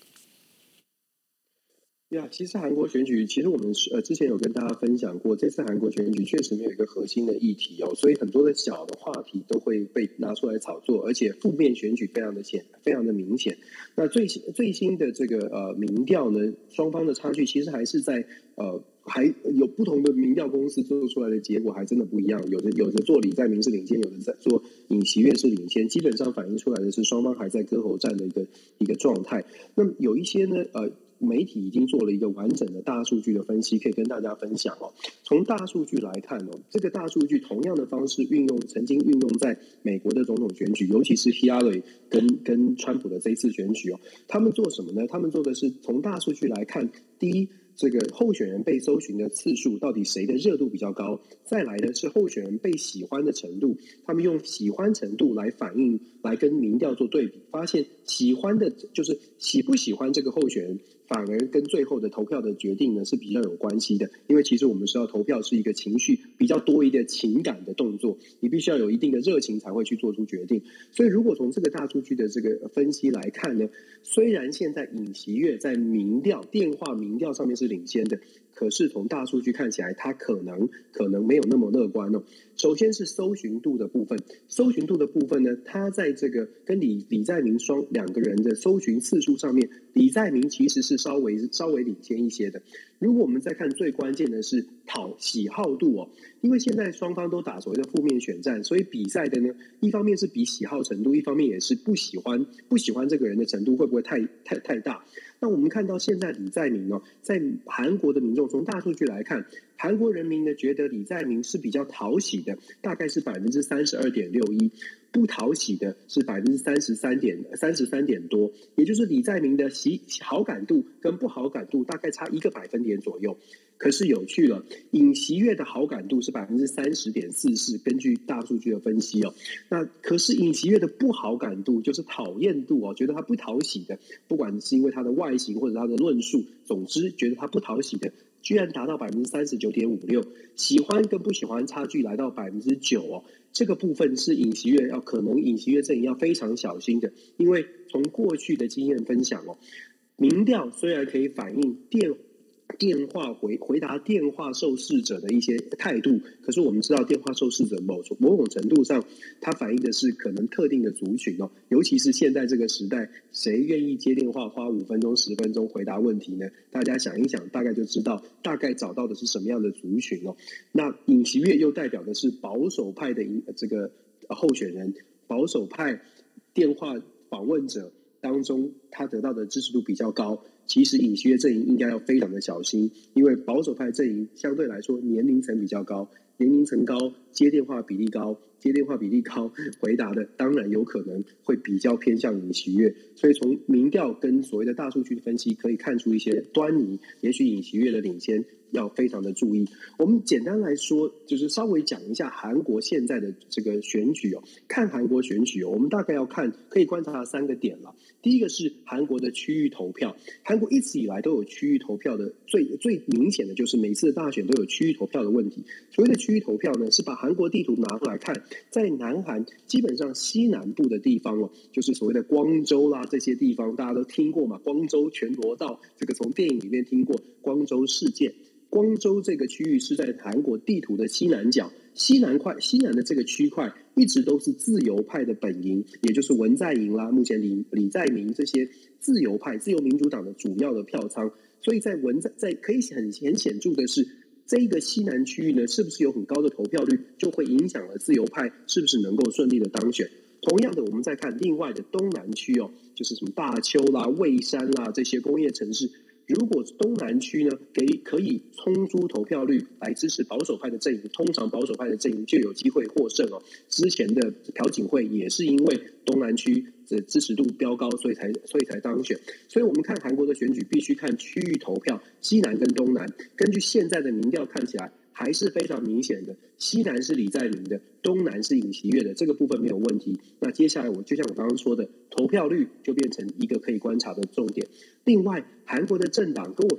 呀，其实韩国选举，其实我们呃之前有跟大家分享过，这次韩国选举确实没有一个核心的议题哦，所以很多的小的话题都会被拿出来炒作，而且负面选举非常的显，非常的明显。那最新最新的这个呃民调呢，双方的差距其实还是在呃还有不同的民调公司做出来的结果还真的不一样，有的有的做李在明是领先，有的在做尹锡悦是领先，基本上反映出来的是双方还在割喉战的一个一个状态。那么有一些呢呃。媒体已经做了一个完整的大数据的分析，可以跟大家分享哦。从大数据来看哦，这个大数据同样的方式运用，曾经运用在美国的总统选举，尤其是希拉里跟跟川普的这一次选举哦。他们做什么呢？他们做的是从大数据来看，第一。这个候选人被搜寻的次数到底谁的热度比较高？再来的是候选人被喜欢的程度，他们用喜欢程度来反映，来跟民调做对比，发现喜欢的就是喜不喜欢这个候选人，反而跟最后的投票的决定呢是比较有关系的。因为其实我们知道投票是一个情绪比较多一点情感的动作，你必须要有一定的热情才会去做出决定。所以如果从这个大数据的这个分析来看呢，虽然现在尹锡悦在民调电话民调上面是。领先的，可是从大数据看起来，它可能可能没有那么乐观哦。首先是搜寻度的部分，搜寻度的部分呢，它在这个跟李李在明双两个人的搜寻次数上面，李在明其实是稍微稍微领先一些的。如果我们再看最关键的是讨喜好度哦，因为现在双方都打所谓的负面选战，所以比赛的呢，一方面是比喜好程度，一方面也是不喜欢不喜欢这个人的程度会不会太太太大。那我们看到现在李在明哦，在韩国的民众从大数据来看，韩国人民呢觉得李在明是比较讨喜的，大概是百分之三十二点六一，不讨喜的是百分之三十三点三十三点多，也就是李在明的喜好感度跟不好感度大概差一个百分点左右。可是有趣了，尹锡悦的好感度是百分之三十点四四，根据大数据的分析哦。那可是尹锡悦的不好感度就是讨厌度哦，觉得他不讨喜的，不管是因为他的外形或者他的论述，总之觉得他不讨喜的，居然达到百分之三十九点五六。喜欢跟不喜欢差距来到百分之九哦，这个部分是尹锡悦要可能尹锡悦阵营要非常小心的，因为从过去的经验分享哦，民调虽然可以反映电。电话回回答电话受试者的一些态度，可是我们知道电话受试者某某种程度上，它反映的是可能特定的族群哦，尤其是现在这个时代，谁愿意接电话花五分钟十分钟回答问题呢？大家想一想，大概就知道大概找到的是什么样的族群哦。那尹锡悦又代表的是保守派的这个候选人，保守派电话访问者当中，他得到的支持度比较高。其实尹锡悦阵营应该要非常的小心，因为保守派阵营相对来说年龄层比较高，年龄层高，接电话比例高，接电话比例高，回答的当然有可能会比较偏向尹锡悦。所以从民调跟所谓的大数据分析，可以看出一些端倪。也许尹锡悦的领先。要非常的注意。我们简单来说，就是稍微讲一下韩国现在的这个选举哦。看韩国选举哦，我们大概要看，可以观察三个点了。第一个是韩国的区域投票。韩国一直以来都有区域投票的，最最明显的就是每次的大选都有区域投票的问题。所谓的区域投票呢，是把韩韩国地图拿出来看，在南韩基本上西南部的地方哦，就是所谓的光州啦这些地方，大家都听过嘛？光州全罗道，这个从电影里面听过光州事件。光州这个区域是在韩国地图的西南角，西南块西南的这个区块一直都是自由派的本营，也就是文在寅啦，目前李李在明这些自由派、自由民主党的主要的票仓。所以在文在在可以很很显著的是，这一个西南区域呢，是不是有很高的投票率，就会影响了自由派是不是能够顺利的当选。同样的，我们再看另外的东南区哦，就是什么大邱啦、蔚山啦这些工业城市。如果东南区呢，给可以冲出投票率来支持保守派的阵营，通常保守派的阵营就有机会获胜哦。之前的朴槿惠也是因为东南区的支持度飙高，所以才所以才当选。所以我们看韩国的选举，必须看区域投票，西南跟东南。根据现在的民调看起来。还是非常明显的，西南是李在明的，东南是尹锡悦的，这个部分没有问题。那接下来我就像我刚刚说的，投票率就变成一个可以观察的重点。另外，韩国的政党跟我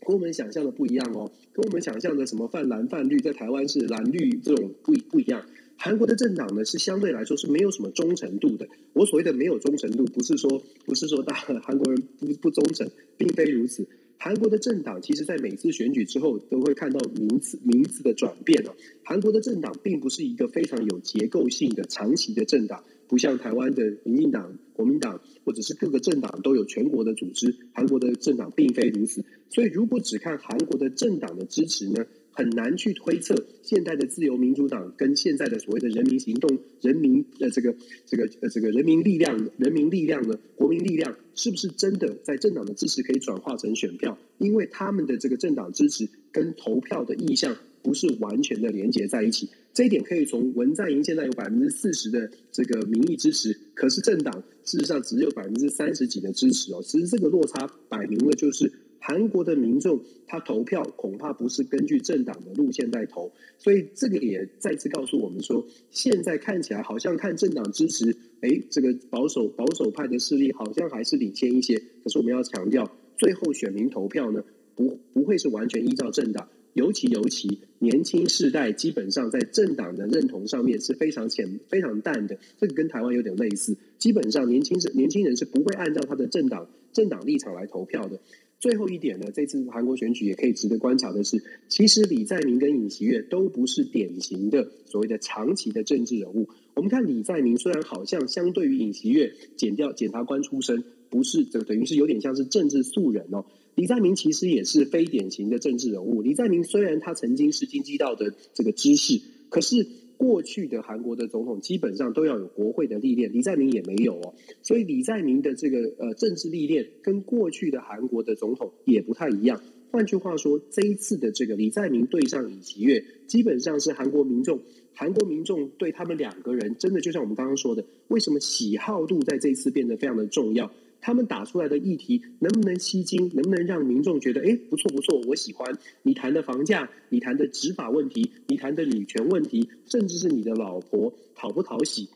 跟我们想象的不一样哦，跟我们想象的什么泛蓝泛绿，在台湾是蓝绿这种不不一样。韩国的政党呢是相对来说是没有什么忠诚度的。我所谓的没有忠诚度，不是说不是说大 韩国人不不忠诚，并非如此。韩国的政党其实，在每次选举之后，都会看到名字名字的转变哦。韩国的政党并不是一个非常有结构性的长期的政党，不像台湾的民进党、国民党，或者是各个政党都有全国的组织。韩国的政党并非如此，所以如果只看韩国的政党的支持呢？很难去推测现在的自由民主党跟现在的所谓的人民行动、人民的这个这个呃这个人民力量、人民力量的国民力量是不是真的在政党的支持可以转化成选票？因为他们的这个政党支持跟投票的意向不是完全的连接在一起。这一点可以从文在寅现在有百分之四十的这个民意支持，可是政党事实上只有百分之三十几的支持哦。其实这个落差摆明了就是。韩国的民众他投票恐怕不是根据政党的路线在投，所以这个也再次告诉我们说，现在看起来好像看政党支持，哎，这个保守保守派的势力好像还是领先一些。可是我们要强调，最后选民投票呢，不不会是完全依照政党，尤其尤其年轻世代基本上在政党的认同上面是非常浅非常淡的，这个跟台湾有点类似。基本上年轻人年轻人是不会按照他的政党政党立场来投票的。最后一点呢，这次韩国选举也可以值得观察的是，其实李在明跟尹锡悦都不是典型的所谓的长期的政治人物。我们看李在明，虽然好像相对于尹锡悦，检调检察官出身，不是这等于是有点像是政治素人哦。李在明其实也是非典型的政治人物。李在明虽然他曾经是经济道的这个知识，可是。过去的韩国的总统基本上都要有国会的历练，李在明也没有哦，所以李在明的这个呃政治历练跟过去的韩国的总统也不太一样。换句话说，这一次的这个李在明对上尹锡悦，基本上是韩国民众，韩国民众对他们两个人真的就像我们刚刚说的，为什么喜好度在这一次变得非常的重要？他们打出来的议题能不能吸睛？能不能让民众觉得哎不错不错，我喜欢你谈的房价，你谈的执法问题，你谈的女权问题，甚至是你的老婆讨不讨喜，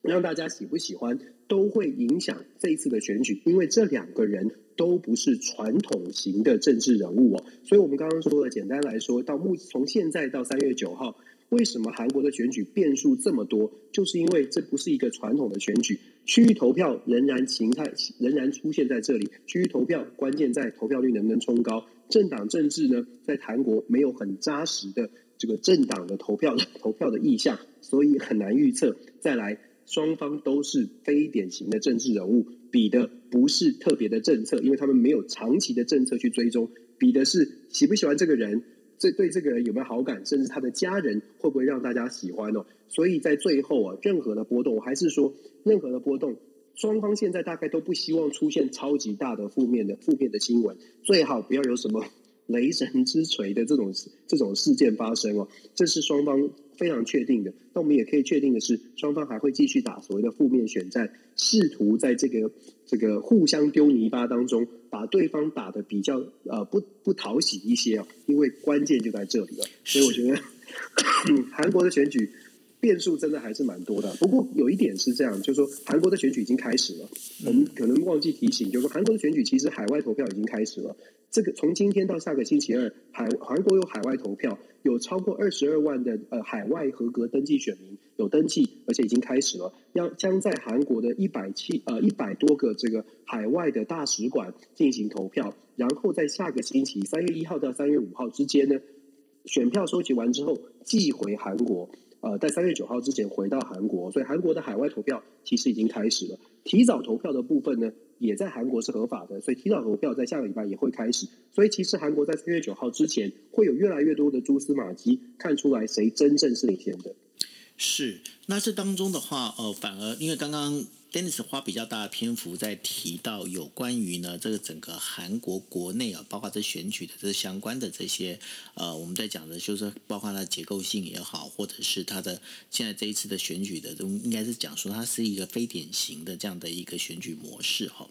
让大家喜不喜欢，都会影响这一次的选举。因为这两个人都不是传统型的政治人物哦，所以我们刚刚说的，简单来说，到目从现在到三月九号。为什么韩国的选举变数这么多？就是因为这不是一个传统的选举，区域投票仍然形态仍然出现在这里。区域投票关键在投票率能不能冲高？政党政治呢，在韩国没有很扎实的这个政党的投票 投票的意向，所以很难预测。再来，双方都是非典型的政治人物，比的不是特别的政策，因为他们没有长期的政策去追踪，比的是喜不喜欢这个人。这对这个人有没有好感，甚至他的家人会不会让大家喜欢哦？所以在最后啊，任何的波动，还是说，任何的波动，双方现在大概都不希望出现超级大的负面的负面的新闻，最好不要有什么 雷神之锤的这种这种事件发生哦，这是双方非常确定的。那我们也可以确定的是，双方还会继续打所谓的负面选战，试图在这个这个互相丢泥巴当中，把对方打的比较呃不不讨喜一些哦。因为关键就在这里了，所以我觉得 韩国的选举。变数真的还是蛮多的，不过有一点是这样，就是说韩国的选举已经开始了。我们可能忘记提醒，就是说韩国的选举其实海外投票已经开始了。这个从今天到下个星期二，海韩国有海外投票，有超过二十二万的呃海外合格登记选民有登记，而且已经开始了。要将在韩国的一百七呃一百多个这个海外的大使馆进行投票，然后在下个星期三月一号到三月五号之间呢，选票收集完之后寄回韩国。呃，在三月九号之前回到韩国，所以韩国的海外投票其实已经开始了。提早投票的部分呢，也在韩国是合法的，所以提早投票在下个礼拜也会开始。所以其实韩国在三月九号之前会有越来越多的蛛丝马迹，看出来谁真正是领先的。是，那这当中的话，呃，反而因为刚刚。Dennis 花比较大的篇幅在提到有关于呢这个整个韩国国内啊，包括这选举的这相关的这些呃，我们在讲的就是包括它结构性也好，或者是它的现在这一次的选举的，应该是讲说它是一个非典型的这样的一个选举模式哈。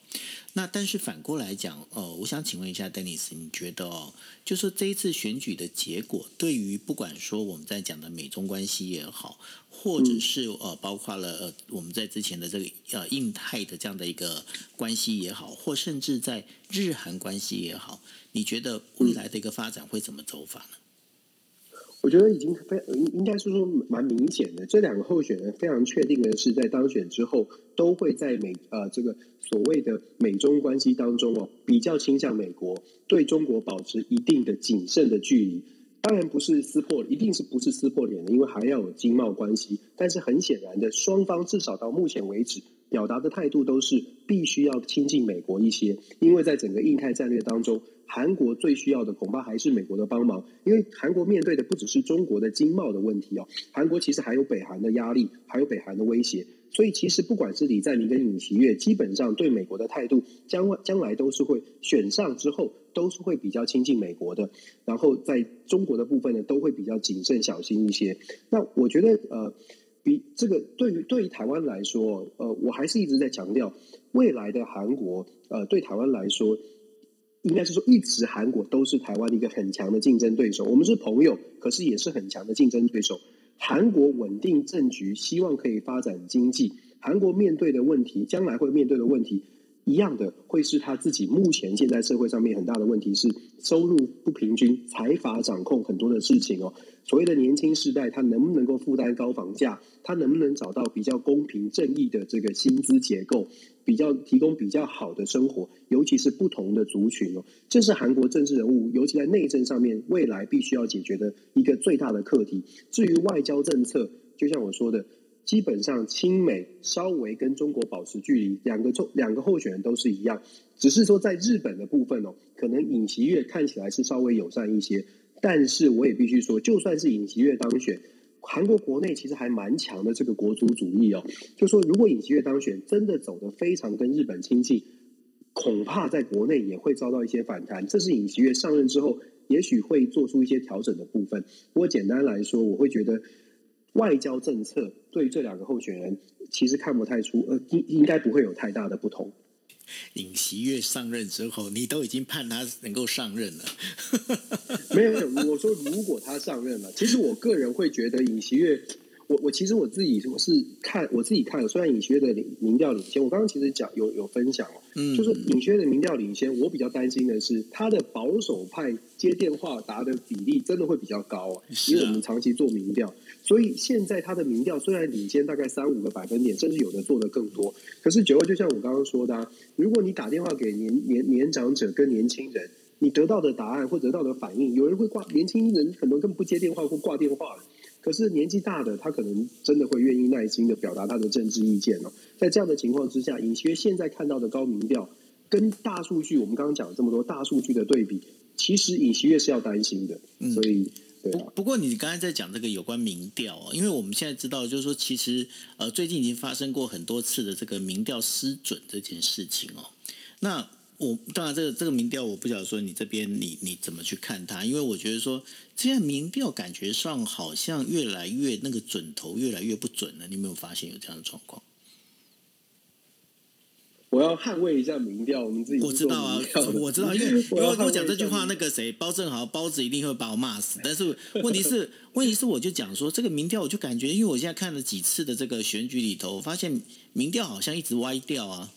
那但是反过来讲，呃，我想请问一下 Dennis，你觉得哦，就是这一次选举的结果，对于不管说我们在讲的美中关系也好，或者是呃，包括了呃，我们在之前的这个呃印太的这样的一个关系也好，或甚至在日韩关系也好，你觉得未来的一个发展会怎么走法呢？我觉得已经非应应该是说蛮明显的，这两个候选人非常确定的是，在当选之后都会在美呃这个所谓的美中关系当中哦，比较倾向美国，对中国保持一定的谨慎的距离。当然不是撕破，一定是不是撕破脸的，因为还要有经贸关系。但是很显然的，双方至少到目前为止表达的态度都是必须要亲近美国一些，因为在整个印太战略当中。韩国最需要的恐怕还是美国的帮忙，因为韩国面对的不只是中国的经贸的问题哦，韩国其实还有北韩的压力，还有北韩的威胁，所以其实不管是李在明跟尹锡悦，基本上对美国的态度将将来都是会选上之后都是会比较亲近美国的，然后在中国的部分呢，都会比较谨慎小心一些。那我觉得呃，比这个对于对于台湾来说，呃，我还是一直在强调未来的韩国，呃，对台湾来说。应该是说，一直韩国都是台湾的一个很强的竞争对手。我们是朋友，可是也是很强的竞争对手。韩国稳定政局，希望可以发展经济。韩国面对的问题，将来会面对的问题。一样的会是他自己目前现在社会上面很大的问题是收入不平均，财阀掌控很多的事情哦。所谓的年轻世代，他能不能够负担高房价？他能不能找到比较公平正义的这个薪资结构？比较提供比较好的生活，尤其是不同的族群哦。这是韩国政治人物，尤其在内政上面，未来必须要解决的一个最大的课题。至于外交政策，就像我说的。基本上亲美稍微跟中国保持距离，两个中两个候选人都是一样，只是说在日本的部分哦，可能尹锡悦看起来是稍微友善一些，但是我也必须说，就算是尹锡悦当选，韩国国内其实还蛮强的这个国族主义哦，就说如果尹锡悦当选，真的走得非常跟日本亲近，恐怕在国内也会遭到一些反弹，这是尹锡悦上任之后也许会做出一些调整的部分。不过简单来说，我会觉得。外交政策对这两个候选人其实看不太出，呃，应应该不会有太大的不同。尹锡悦上任之后，你都已经盼他能够上任了。没有没有，我说如果他上任了，其实我个人会觉得尹锡悦。我我其实我自己我是看我自己看，虽然尹学的民调领先，我刚刚其实讲有有分享哦，嗯，就是尹学的民调领先，我比较担心的是他的保守派接电话答的比例真的会比较高啊，因为我们长期做民调，所以现在他的民调虽然领先大概三五个百分点，甚至有的做的更多，可是九二就像我刚刚说的，如果你打电话给年年年长者跟年轻人，你得到的答案或得到的反应，有人会挂，年轻人很多根本不接电话或挂电话了。可是年纪大的他可能真的会愿意耐心的表达他的政治意见哦。在这样的情况之下，尹学现在看到的高民调跟大数据，我们刚刚讲了这么多大数据的对比，其实尹锡月是要担心的。所以，不不过你刚才在讲这个有关民调哦，因为我们现在知道，就是说其实呃最近已经发生过很多次的这个民调失准这件事情哦。那我当然这个这个民调，我不晓得说你这边你你怎么去看它，因为我觉得说现在民调感觉上好像越来越那个准头越来越不准了，你有没有发现有这样的状况？我要捍卫一下民调，我们自己我知道啊，我知道，因为 因为我讲这句话，那个谁包正豪包子一定会把我骂死。但是问题是，问题是我就讲说这个民调，我就感觉，因为我现在看了几次的这个选举里头，发现民调好像一直歪掉啊。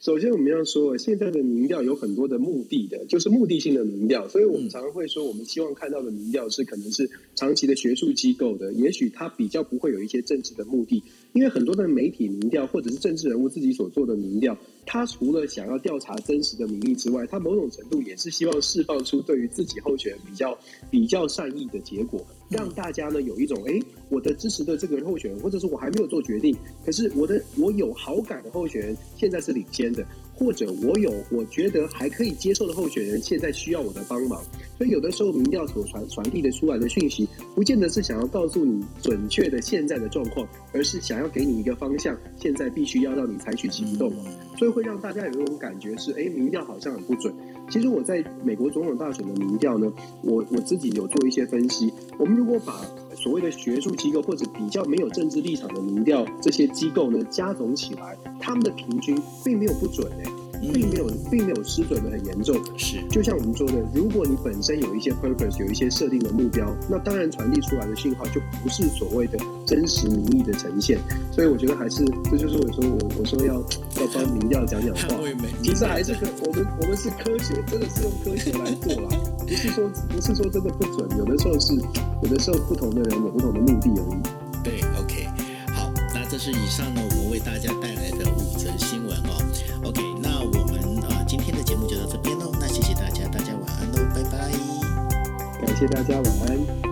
首先，我们要说，现在的民调有很多的目的的，就是目的性的民调，所以我们常常会说，我们希望看到的民调是可能是长期的学术机构的，也许它比较不会有一些政治的目的，因为很多的媒体民调或者是政治人物自己所做的民调，他除了想要调查真实的民意之外，他某种程度也是希望释放出对于自己候选人比较比较善意的结果。让大家呢有一种哎，我的支持的这个候选人，或者是我还没有做决定，可是我的我有好感的候选人现在是领先的，或者我有我觉得还可以接受的候选人现在需要我的帮忙，所以有的时候民调所传传递的出来的讯息，不见得是想要告诉你准确的现在的状况，而是想要给你一个方向，现在必须要让你采取行动，所以会让大家有一种感觉是哎，民调好像很不准。其实我在美国总统大选的民调呢，我我自己有做一些分析。我们如果把所谓的学术机构或者比较没有政治立场的民调这些机构呢加总起来，他们的平均并没有不准诶。并没有，并没有失准的很严重。是，就像我们说的，如果你本身有一些 purpose，有一些设定的目标，那当然传递出来的信号就不是所谓的真实民意的呈现。所以我觉得还是，这就是我说我我说要要帮民调讲讲话。其实还是科，我们我们是科学，真的是用科学来做啦，不是说不是说真的不准。有的时候是，有的时候不同的人有不同的目的而已。对，OK，好，那这是以上呢，我们为大家带来的五则新闻哦。谢谢大家晚安。